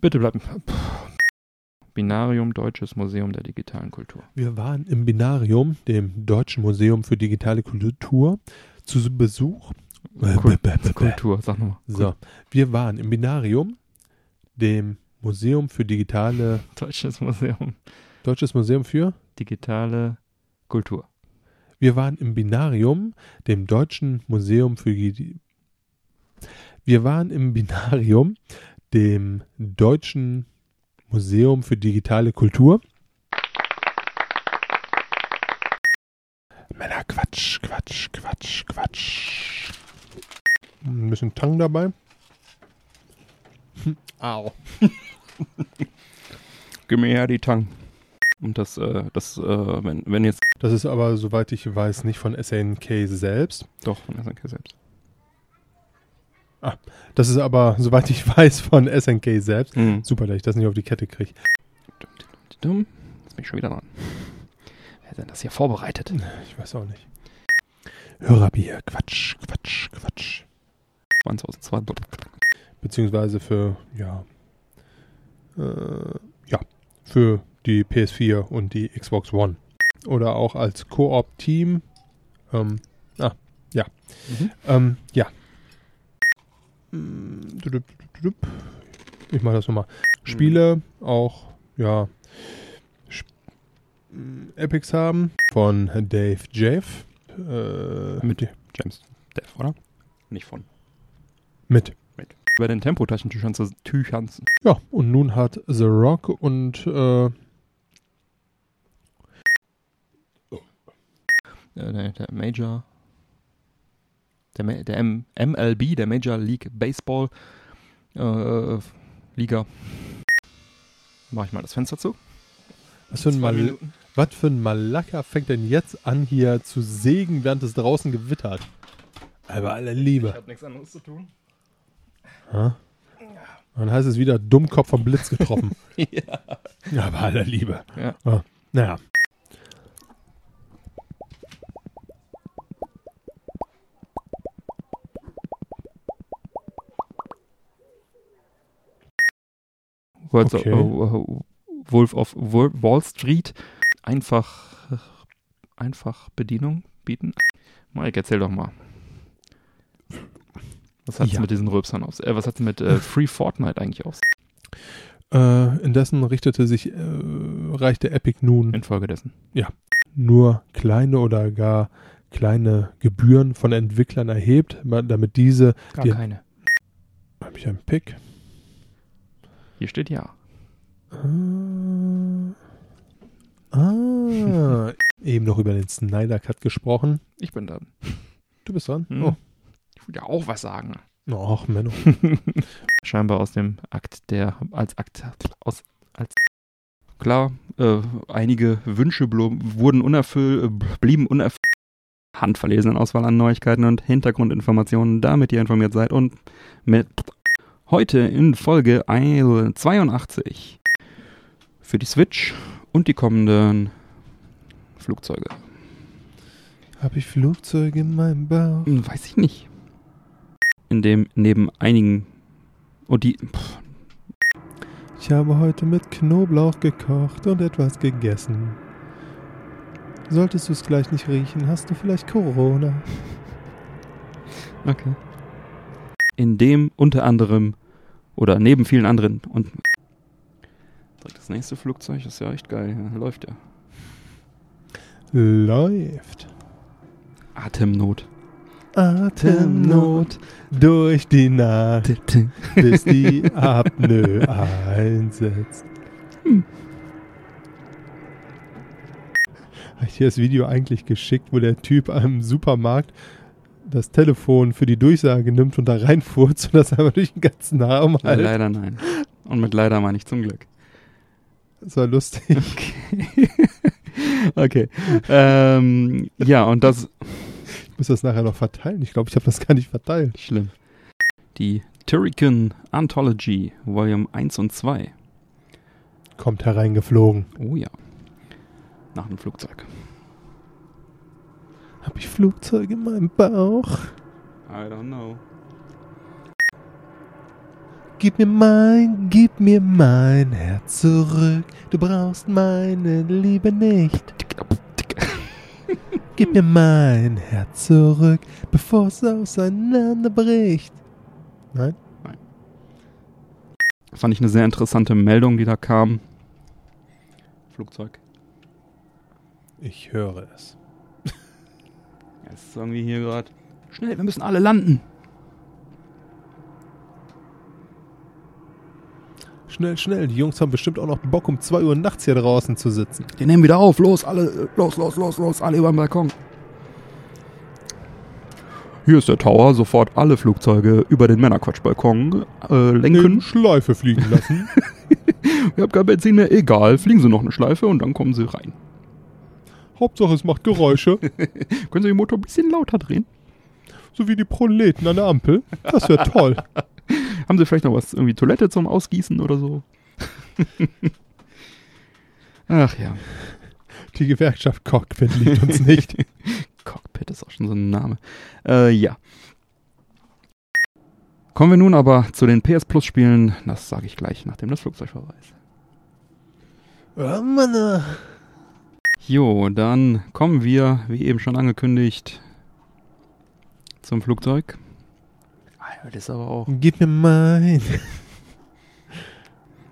bitte bleibt Binarium Deutsches Museum der digitalen Kultur. Wir waren im Binarium, dem Deutschen Museum für digitale Kultur, zu Besuch. Äh, Kul. Kultur, sag nochmal. So, wir waren im Binarium, dem Museum für digitale, Deutsches Museum Deutsches Museum für? digitale Kultur. Wir waren im Binarium, dem Deutschen Museum für Wir waren im Binarium, dem Deutschen Museum für digitale Kultur. Männer, Quatsch, Quatsch, Quatsch, Quatsch. Ein bisschen Tang dabei. Au. Gib mir her die Tang. Und das, äh, das, äh, wenn, wenn jetzt Das ist aber, soweit ich weiß, nicht von SNK selbst. doch von SNK selbst. Das ist aber, soweit ich weiß, von SNK selbst. Mhm. Super, dass ich das nicht auf die Kette kriege. Jetzt bin ich schon wieder dran. Wer hat denn das hier vorbereitet? Ich weiß auch nicht. Hörerbier, Quatsch, Quatsch, Quatsch. 2002. Beziehungsweise für, ja, äh, ja, für die PS4 und die Xbox One. Oder auch als Koop-Team. Ähm, ah, ja. Mhm. Ähm, ja. Dudup. Ich mache das nochmal. Spiele auch, ja, Epics haben von Dave Jeff. Äh, Mit James Dev, oder? Nicht von. mit. Bei den Tempotaschentüchern. Ja, und nun hat The Rock und äh, Äh, der Major. Der, der M MLB, der Major League Baseball äh, Liga. Mach ich mal das Fenster zu. was für, ein Mal Minuten. was für ein Malaka fängt denn jetzt an hier zu sägen, während es draußen gewittert? Aber alle Liebe. hab nichts anderes zu tun. Ha? Dann heißt es wieder Dummkopf vom Blitz getroffen. ja. Aber aller Liebe. Ja. Ah, naja. Words Okay. of, äh, Wolf of Wall Street. Einfach, einfach Bedienung bieten. Mike, erzähl doch mal. Was hat's Ja. mit diesen Röpsern aus? Äh, was hat's mit äh, Free Fortnite eigentlich aus? Äh, indessen richtete sich, äh, reichte Epic nun Infolgedessen. nur kleine oder gar kleine Gebühren von Entwicklern erhebt, damit diese, Gar Die- keine. habe ich einen Pick, Hier steht ja. Ah, ah, eben noch über den Snyder Cut gesprochen. Ich bin dran. Du bist dran? Hm. Oh, Ich will ja auch was sagen. ach, Menno. Scheinbar aus dem Akt der, als Akt, aus, als, klar, äh, einige Wünsche wurden unerfüllt, äh, blieben unerfüllt. Handverlesenen Auswahl an Neuigkeiten und Hintergrundinformationen, damit ihr informiert seid und mit Heute in Folge 82 für die Switch und die kommenden Flugzeuge. Habe ich Flugzeuge in meinem Bauch? Hm, weiß ich nicht. In dem neben einigen und die. Pff. Ich habe heute mit Knoblauch gekocht und etwas gegessen. Solltest du es gleich nicht riechen, hast du vielleicht Corona. Okay. In dem unter anderem oder neben vielen anderen und direkt das nächste Flugzeug ist ja echt geil. Läuft ja. Läuft. Atemnot. Atemnot durch die Nacht, bis die Apnoe einsetzt. Hm. Habe ich dir das Video eigentlich geschickt, wo der Typ am Supermarkt das Telefon für die Durchsage nimmt und da reinfurzt und das einmal durch den ganzen Arm halt. Leider nein. Und mit leider meine ich zum Glück. Das war lustig. Okay. okay. Ähm, ja, und das. Ich muss das nachher noch verteilen. Ich glaube, ich habe das gar nicht verteilt. Schlimm. Die Turrican Anthology, Volume 1 und 2. Kommt hereingeflogen. Oh ja. Nach einem Flugzeug. Hab ich Flugzeuge in meinem Bauch? I don't know. Gib mir mein, gib mir mein Herz zurück. Du brauchst meine Liebe nicht. Gib mir mein Herz zurück, bevor es auseinanderbricht. Nein? Nein. Fand ich eine sehr interessante Meldung, die da kam. Flugzeug. Ich höre es. Jetzt sagen wir hier gerade, schnell, wir müssen alle landen. Schnell, schnell, die Jungs haben bestimmt auch noch Bock, um 2 Uhr nachts hier draußen zu sitzen. Die nehmen wieder auf, los, alle, los, los, los, los, alle über den Balkon. Hier ist der Tower, sofort alle Flugzeuge über den Männerquatschbalkon äh, lenken. Eine Schleife fliegen lassen. Wir haben kein Benzin mehr, egal, fliegen Sie noch eine Schleife und dann kommen Sie rein. Hauptsache es macht Geräusche. Können Sie den Motor ein bisschen lauter drehen? So wie die Proleten an der Ampel. Das wäre toll. Haben Sie vielleicht noch was, irgendwie Toilette zum Ausgießen oder so? Ach ja. Die Gewerkschaft Cockpit liebt uns nicht. Cockpit ist auch schon so ein Name. Äh, ja. Kommen wir nun aber zu den PS Plus Spielen. Das sage ich gleich, nachdem das Flugzeug vorbei ist. Oh Mann. Jo, dann kommen wir, wie eben schon angekündigt, zum Flugzeug. Ah, das ist aber auch. Gib mir mein.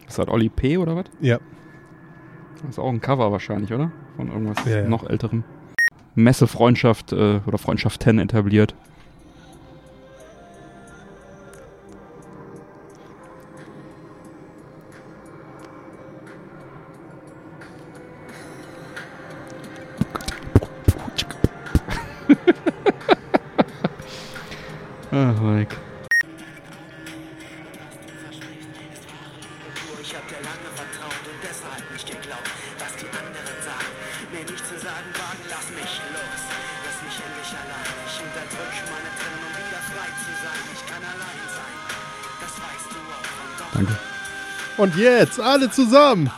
Ist das Olli P. oder was? Ja. Das ist auch ein Cover wahrscheinlich, oder? Von irgendwas ja, ja. noch älterem. Messefreundschaft äh, oder Freundschaft 10 etabliert. Ach, Mike. Ich hab dir lange vertraut deshalb nicht geglaubt, was die anderen sagen. Mir nicht zu sagen wagen, lass mich los. Lass mich endlich allein. Ich unterdrück meine Tränen, wieder frei zu sein. Ich kann allein sein. Das weißt du auch. Und jetzt alle zusammen.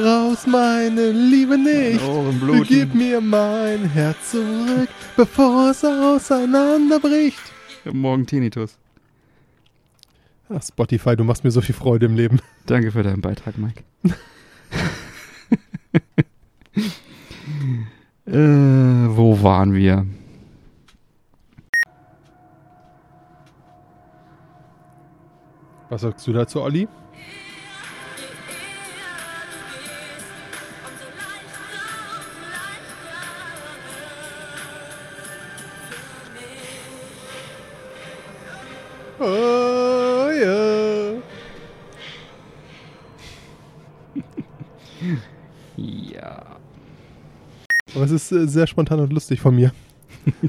Brauchst meine Liebe nicht. Du gib mir mein Herz zurück, bevor es auseinanderbricht. Morgen Tinnitus. Ach, Spotify, du machst mir so viel Freude im Leben. Danke für deinen Beitrag, Mike. äh, wo waren wir? Was sagst du dazu, Olli? Es ist äh, sehr spontan und lustig von mir.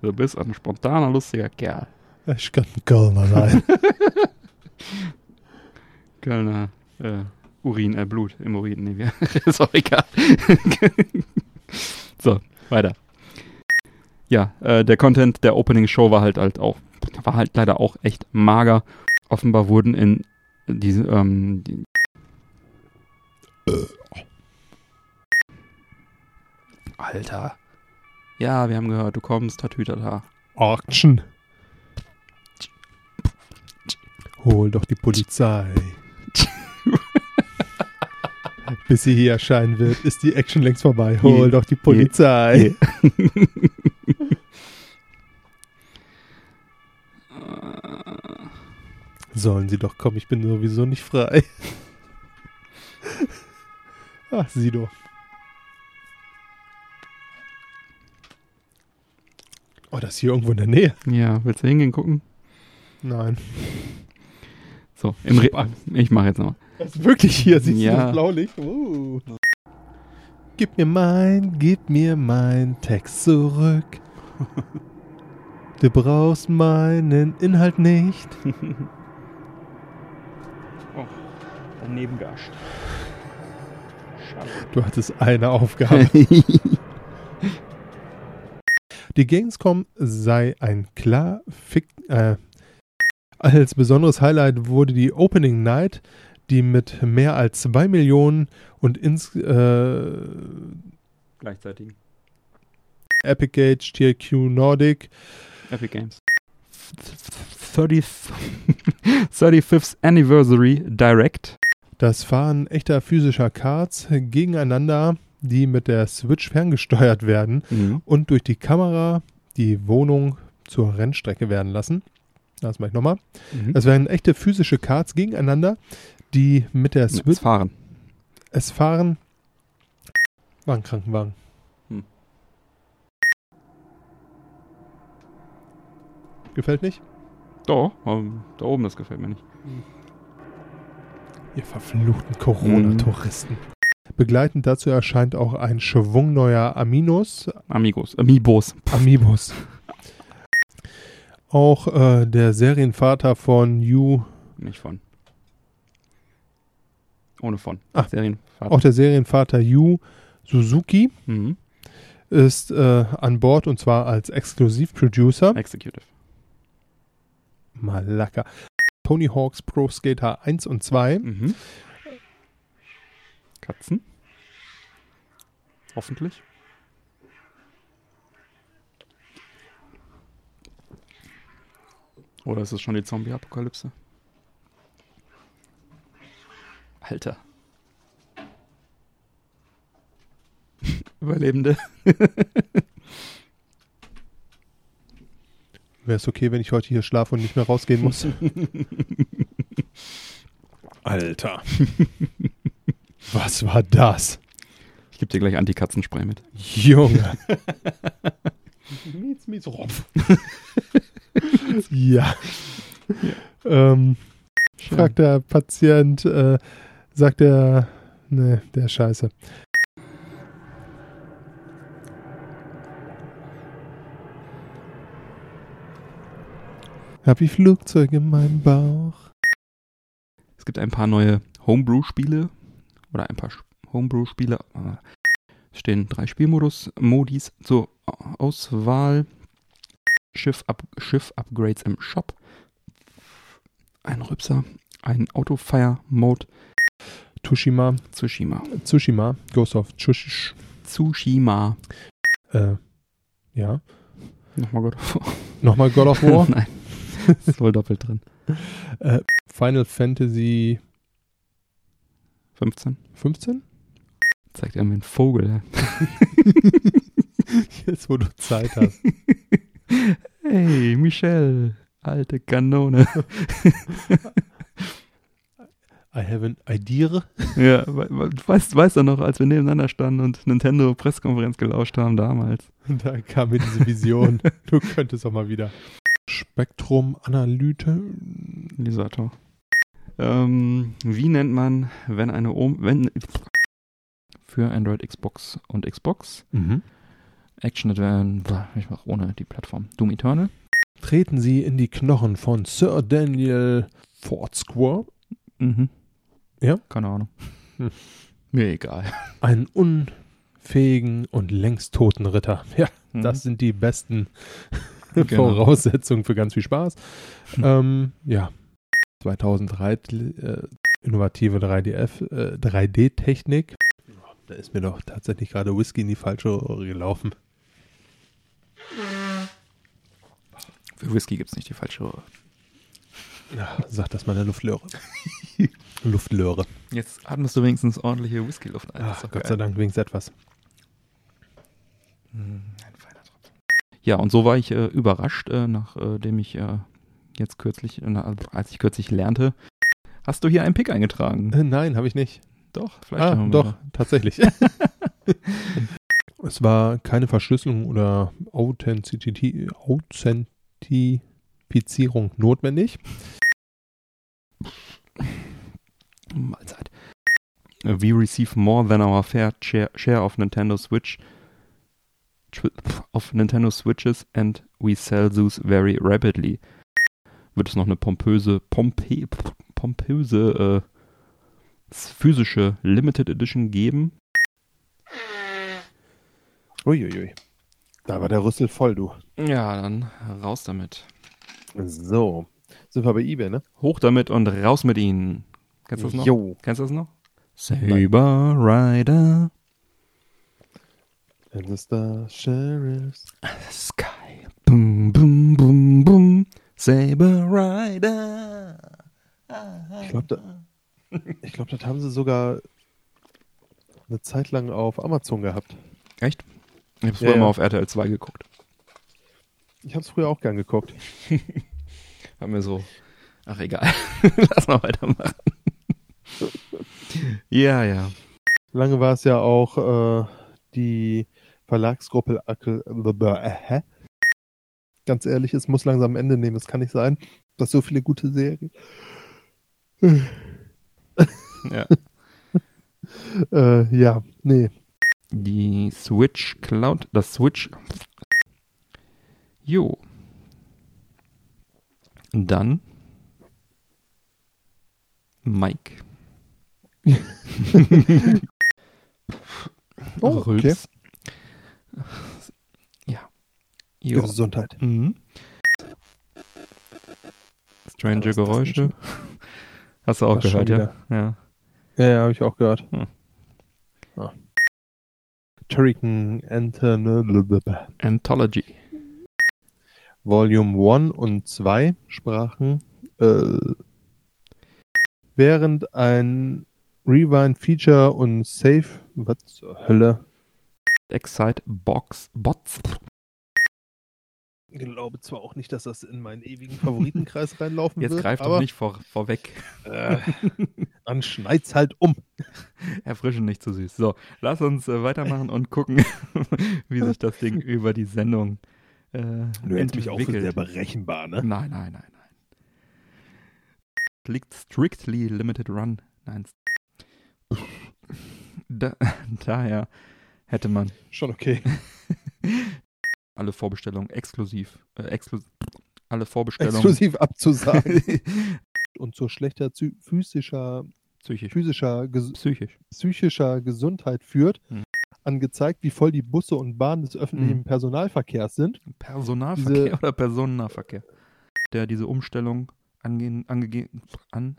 du bist ein spontaner, lustiger Kerl. Ich kann ein Kölner sein. Kölner äh, Urin, äh, Blut im Urin. Nee, wir, ist auch egal. so, weiter. ja, äh, der Content der Opening Show war halt halt auch, war halt leider auch echt mager. Offenbar wurden in diese, ähm, die Alter. Ja, wir haben gehört, du kommst, Tatütata. Action. Hol doch die Polizei. Bis sie hier erscheinen wird, ist die Action längst vorbei. Hol doch die Polizei. Sollen sie doch kommen, ich bin sowieso nicht frei. Ach, Sido. Oh, das ist hier irgendwo in der Nähe. Ja, willst du hingehen gucken? Nein. So, im Re ich mache jetzt nochmal. Das ist wirklich hier, siehst Ja. du das Blaulicht? Uh. Gib mir mein, gib mir mein Text zurück. Du brauchst meinen Inhalt nicht. Daneben gascht. Du hattest eine Aufgabe. Die Gamescom sei ein klar fick, äh, als besonderes Highlight wurde die Opening Night, die mit mehr als 2 Millionen und ins äh, Gleichzeitig. Epic Gage, THQ Nordic, Epic Games. 30th, 35th Anniversary Direct. Das Fahren echter physischer Cards gegeneinander, die mit der Switch ferngesteuert werden Mhm. und durch die Kamera die Wohnung zur Rennstrecke werden lassen. Das mache ich nochmal. Mhm. Es werden echte physische Cards gegeneinander, die mit der Switch Fahren. es fahren. War ein Krankenwagen. Hm. Gefällt nicht? Doch, ähm, da oben, das gefällt mir nicht. Ihr verfluchten Corona-Touristen. Begleitend dazu erscheint auch ein Schwung neuer Aminos, Amigos, Amiibos. Amiibos. Auch äh, der Serienvater von You, Nicht von. Ohne von. Ach. Serienvater. auch der Serienvater Yu Suzuki Mhm. ist äh, an Bord und zwar als Exklusivproducer. Executive. Malaka. Tony Hawk's Pro Skater 1 und 2. Mhm. Katzen. Hoffentlich. Oder ist es schon die Zombie-Apokalypse? Alter. Überlebende. Wäre es okay, wenn ich heute hier schlafe und nicht mehr rausgehen muss? Alter. Was war das? Ich gebe dir gleich Anti-Katzenspray mit. Junge. Mietz, mietz, Ropf. ja. Ähm, fragt der Patient, äh, sagt der, ne, der scheiße. Hab ich Flugzeug in meinem Bauch? Es gibt ein paar neue Homebrew-Spiele oder ein paar Homebrew-Spiele. äh, Es stehen drei Spielmodus, Modis zur Auswahl, Schiff, -Up Schiff-Upgrades im Shop, ein Rübser, ein Autofire-Mode, Tushima, Tsushima. Tsushima, Ghost of Tsush, Tsushima. äh, ja. Nochmal Gott. Nochmal God of War. Nein. ist wohl doppelt drin. Final Fantasy 15. 15? Zeigt er mir einen Vogel. Jetzt, wo du Zeit hast. Hey, Michelle. Alte Kanone. I have an idea. Ja, du weißt, weißt du noch, als wir nebeneinander standen und Nintendo Pressekonferenz gelauscht haben damals. Da kam mir diese Vision. du könntest auch mal wieder. Spektrum Analyte. Lisator. Ähm, wie nennt man, wenn eine Ohm, wenn für Android, Xbox und Xbox Mhm. Action Adventure, ich mach ohne die Plattform. Doom Eternal. Treten Sie in die Knochen von Sir Daniel Fortsquare, Mhm. Ja? Keine Ahnung. Hm. Mir egal. einen unfähigen und längst toten Ritter. Ja, mhm. das sind die besten genau. Voraussetzungen für ganz viel Spaß. ähm, ja, 2003 äh, innovative 3DF, äh, 3D-Technik. Da ist mir doch tatsächlich gerade Whisky in die falsche Röhre gelaufen. Für Whisky gibt es nicht die falsche Röhre. Ja, sag das mal eine Luftlöhre. Luftlöhre. Jetzt atmest du wenigstens ordentliche Whisky-Luft ein. Ach, Gott geil. sei Dank, wenigstens etwas. Hm, ein feiner Tropfen. Ja, und so war ich äh, überrascht, äh, nachdem ich äh, jetzt kürzlich, äh, als ich kürzlich lernte. Hast du hier einen Pick eingetragen? Äh, nein, habe ich nicht. Doch, vielleicht. Ah, doch, tatsächlich. es war keine Verschlüsselung oder Authentifizierung notwendig. Mahlzeit. We receive more than our fair share of Nintendo Switch of Nintendo Switches and we sell those very rapidly. Wird es noch eine pompöse, pompe, pompöse äh, physische Limited Edition geben? Uiuiui. Da war der Rüssel voll, du. Ja, dann raus damit. So. Sind wir bei eBay, ne? Hoch damit und raus mit ihnen. Kennst du das noch? Jo. Kennst du das noch? Saber Rider. And the star sheriffs. Sky. Boom, boom, boom, boom. Saber Rider. Ich glaube, da, glaub, das haben sie sogar eine Zeit lang auf Amazon gehabt. Echt? Ich habe früher ja, mal auf RTL 2 geguckt. Ich habe es früher auch gern geguckt. Haben wir so. Ach, egal. Lass mal weitermachen. ja, ja. Lange war es ja auch äh, die Verlagsgruppe Ackel. Äh, Ganz ehrlich, es muss langsam ein Ende nehmen. Es kann nicht sein, dass so viele gute Serien. ja. äh, ja, nee. Die Switch Cloud, das Switch. Jo. Dann Mike. oh, okay. Jo. Gesundheit. Mhm. Strange Geräusche. Hast du auch das gehört, ja? Ja, ja, ja habe ich auch gehört. Hm. Ah. Turrican Anthology. Volume 1 und 2 sprachen, äh, während ein Rewind Feature und Save, was zur Hölle? Excite Box Bots. Ich glaube zwar auch nicht, dass das in meinen ewigen Favoritenkreis reinlaufen Jetzt wird. Jetzt greift doch nicht vor, vorweg. Äh, dann schneid's halt um. Erfrischen nicht zu süß. So, lass uns äh, weitermachen und gucken, wie sich das Ding über die Sendung äh, du hältst mich auch für sehr berechenbar, ne? Nein, nein, nein, nein. Liegt strictly limited run. Nein. Da, daher hätte man. Schon okay. Alle Vorbestellungen exklusiv. Äh, exklu alle Vorbestellungen. Exklusiv abzusagen. Und so schlechter physischer, Psychisch. physischer Psychisch. psychischer Gesundheit führt, hm angezeigt, wie voll die Busse und Bahnen des öffentlichen mhm. Personalverkehrs sind. Personalverkehr diese, oder Personennahverkehr? Der diese Umstellung angehen, angegeben, an,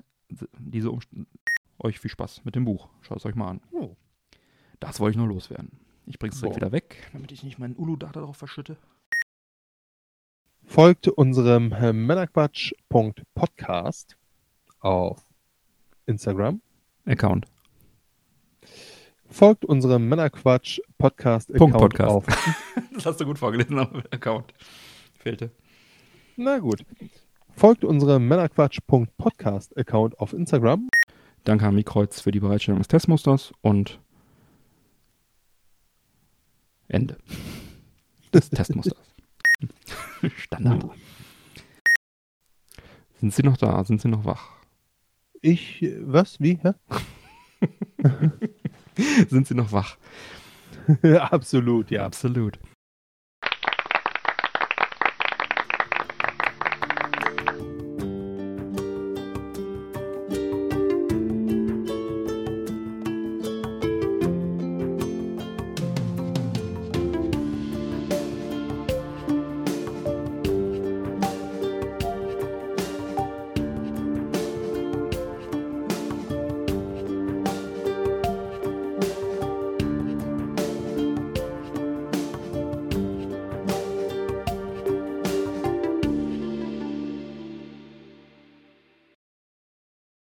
diese Umstellung, euch viel Spaß mit dem Buch. Schaut es euch mal an. Oh. Das wollte ich nur loswerden. Ich bringe es direkt wieder weg, damit ich nicht meinen Ulu-Data darauf verschütte. Folgt unserem äh, Männerquatsch.podcast auf Instagram. Account. Folgt unserem Männerquatsch Podcast Account Podcast. auf. das hast du gut vorgelesen am Account. Fehlte. Na gut. Folgt unserem Männerquatsch.podcast Account auf Instagram. Danke an Mikreuz für die Bereitstellung des Testmusters und Ende des Testmusters. Standard. Sind Sie noch da? Sind Sie noch wach? Ich, was? Wie? Hä? Sind Sie noch wach? Absolut, ja. Absolut.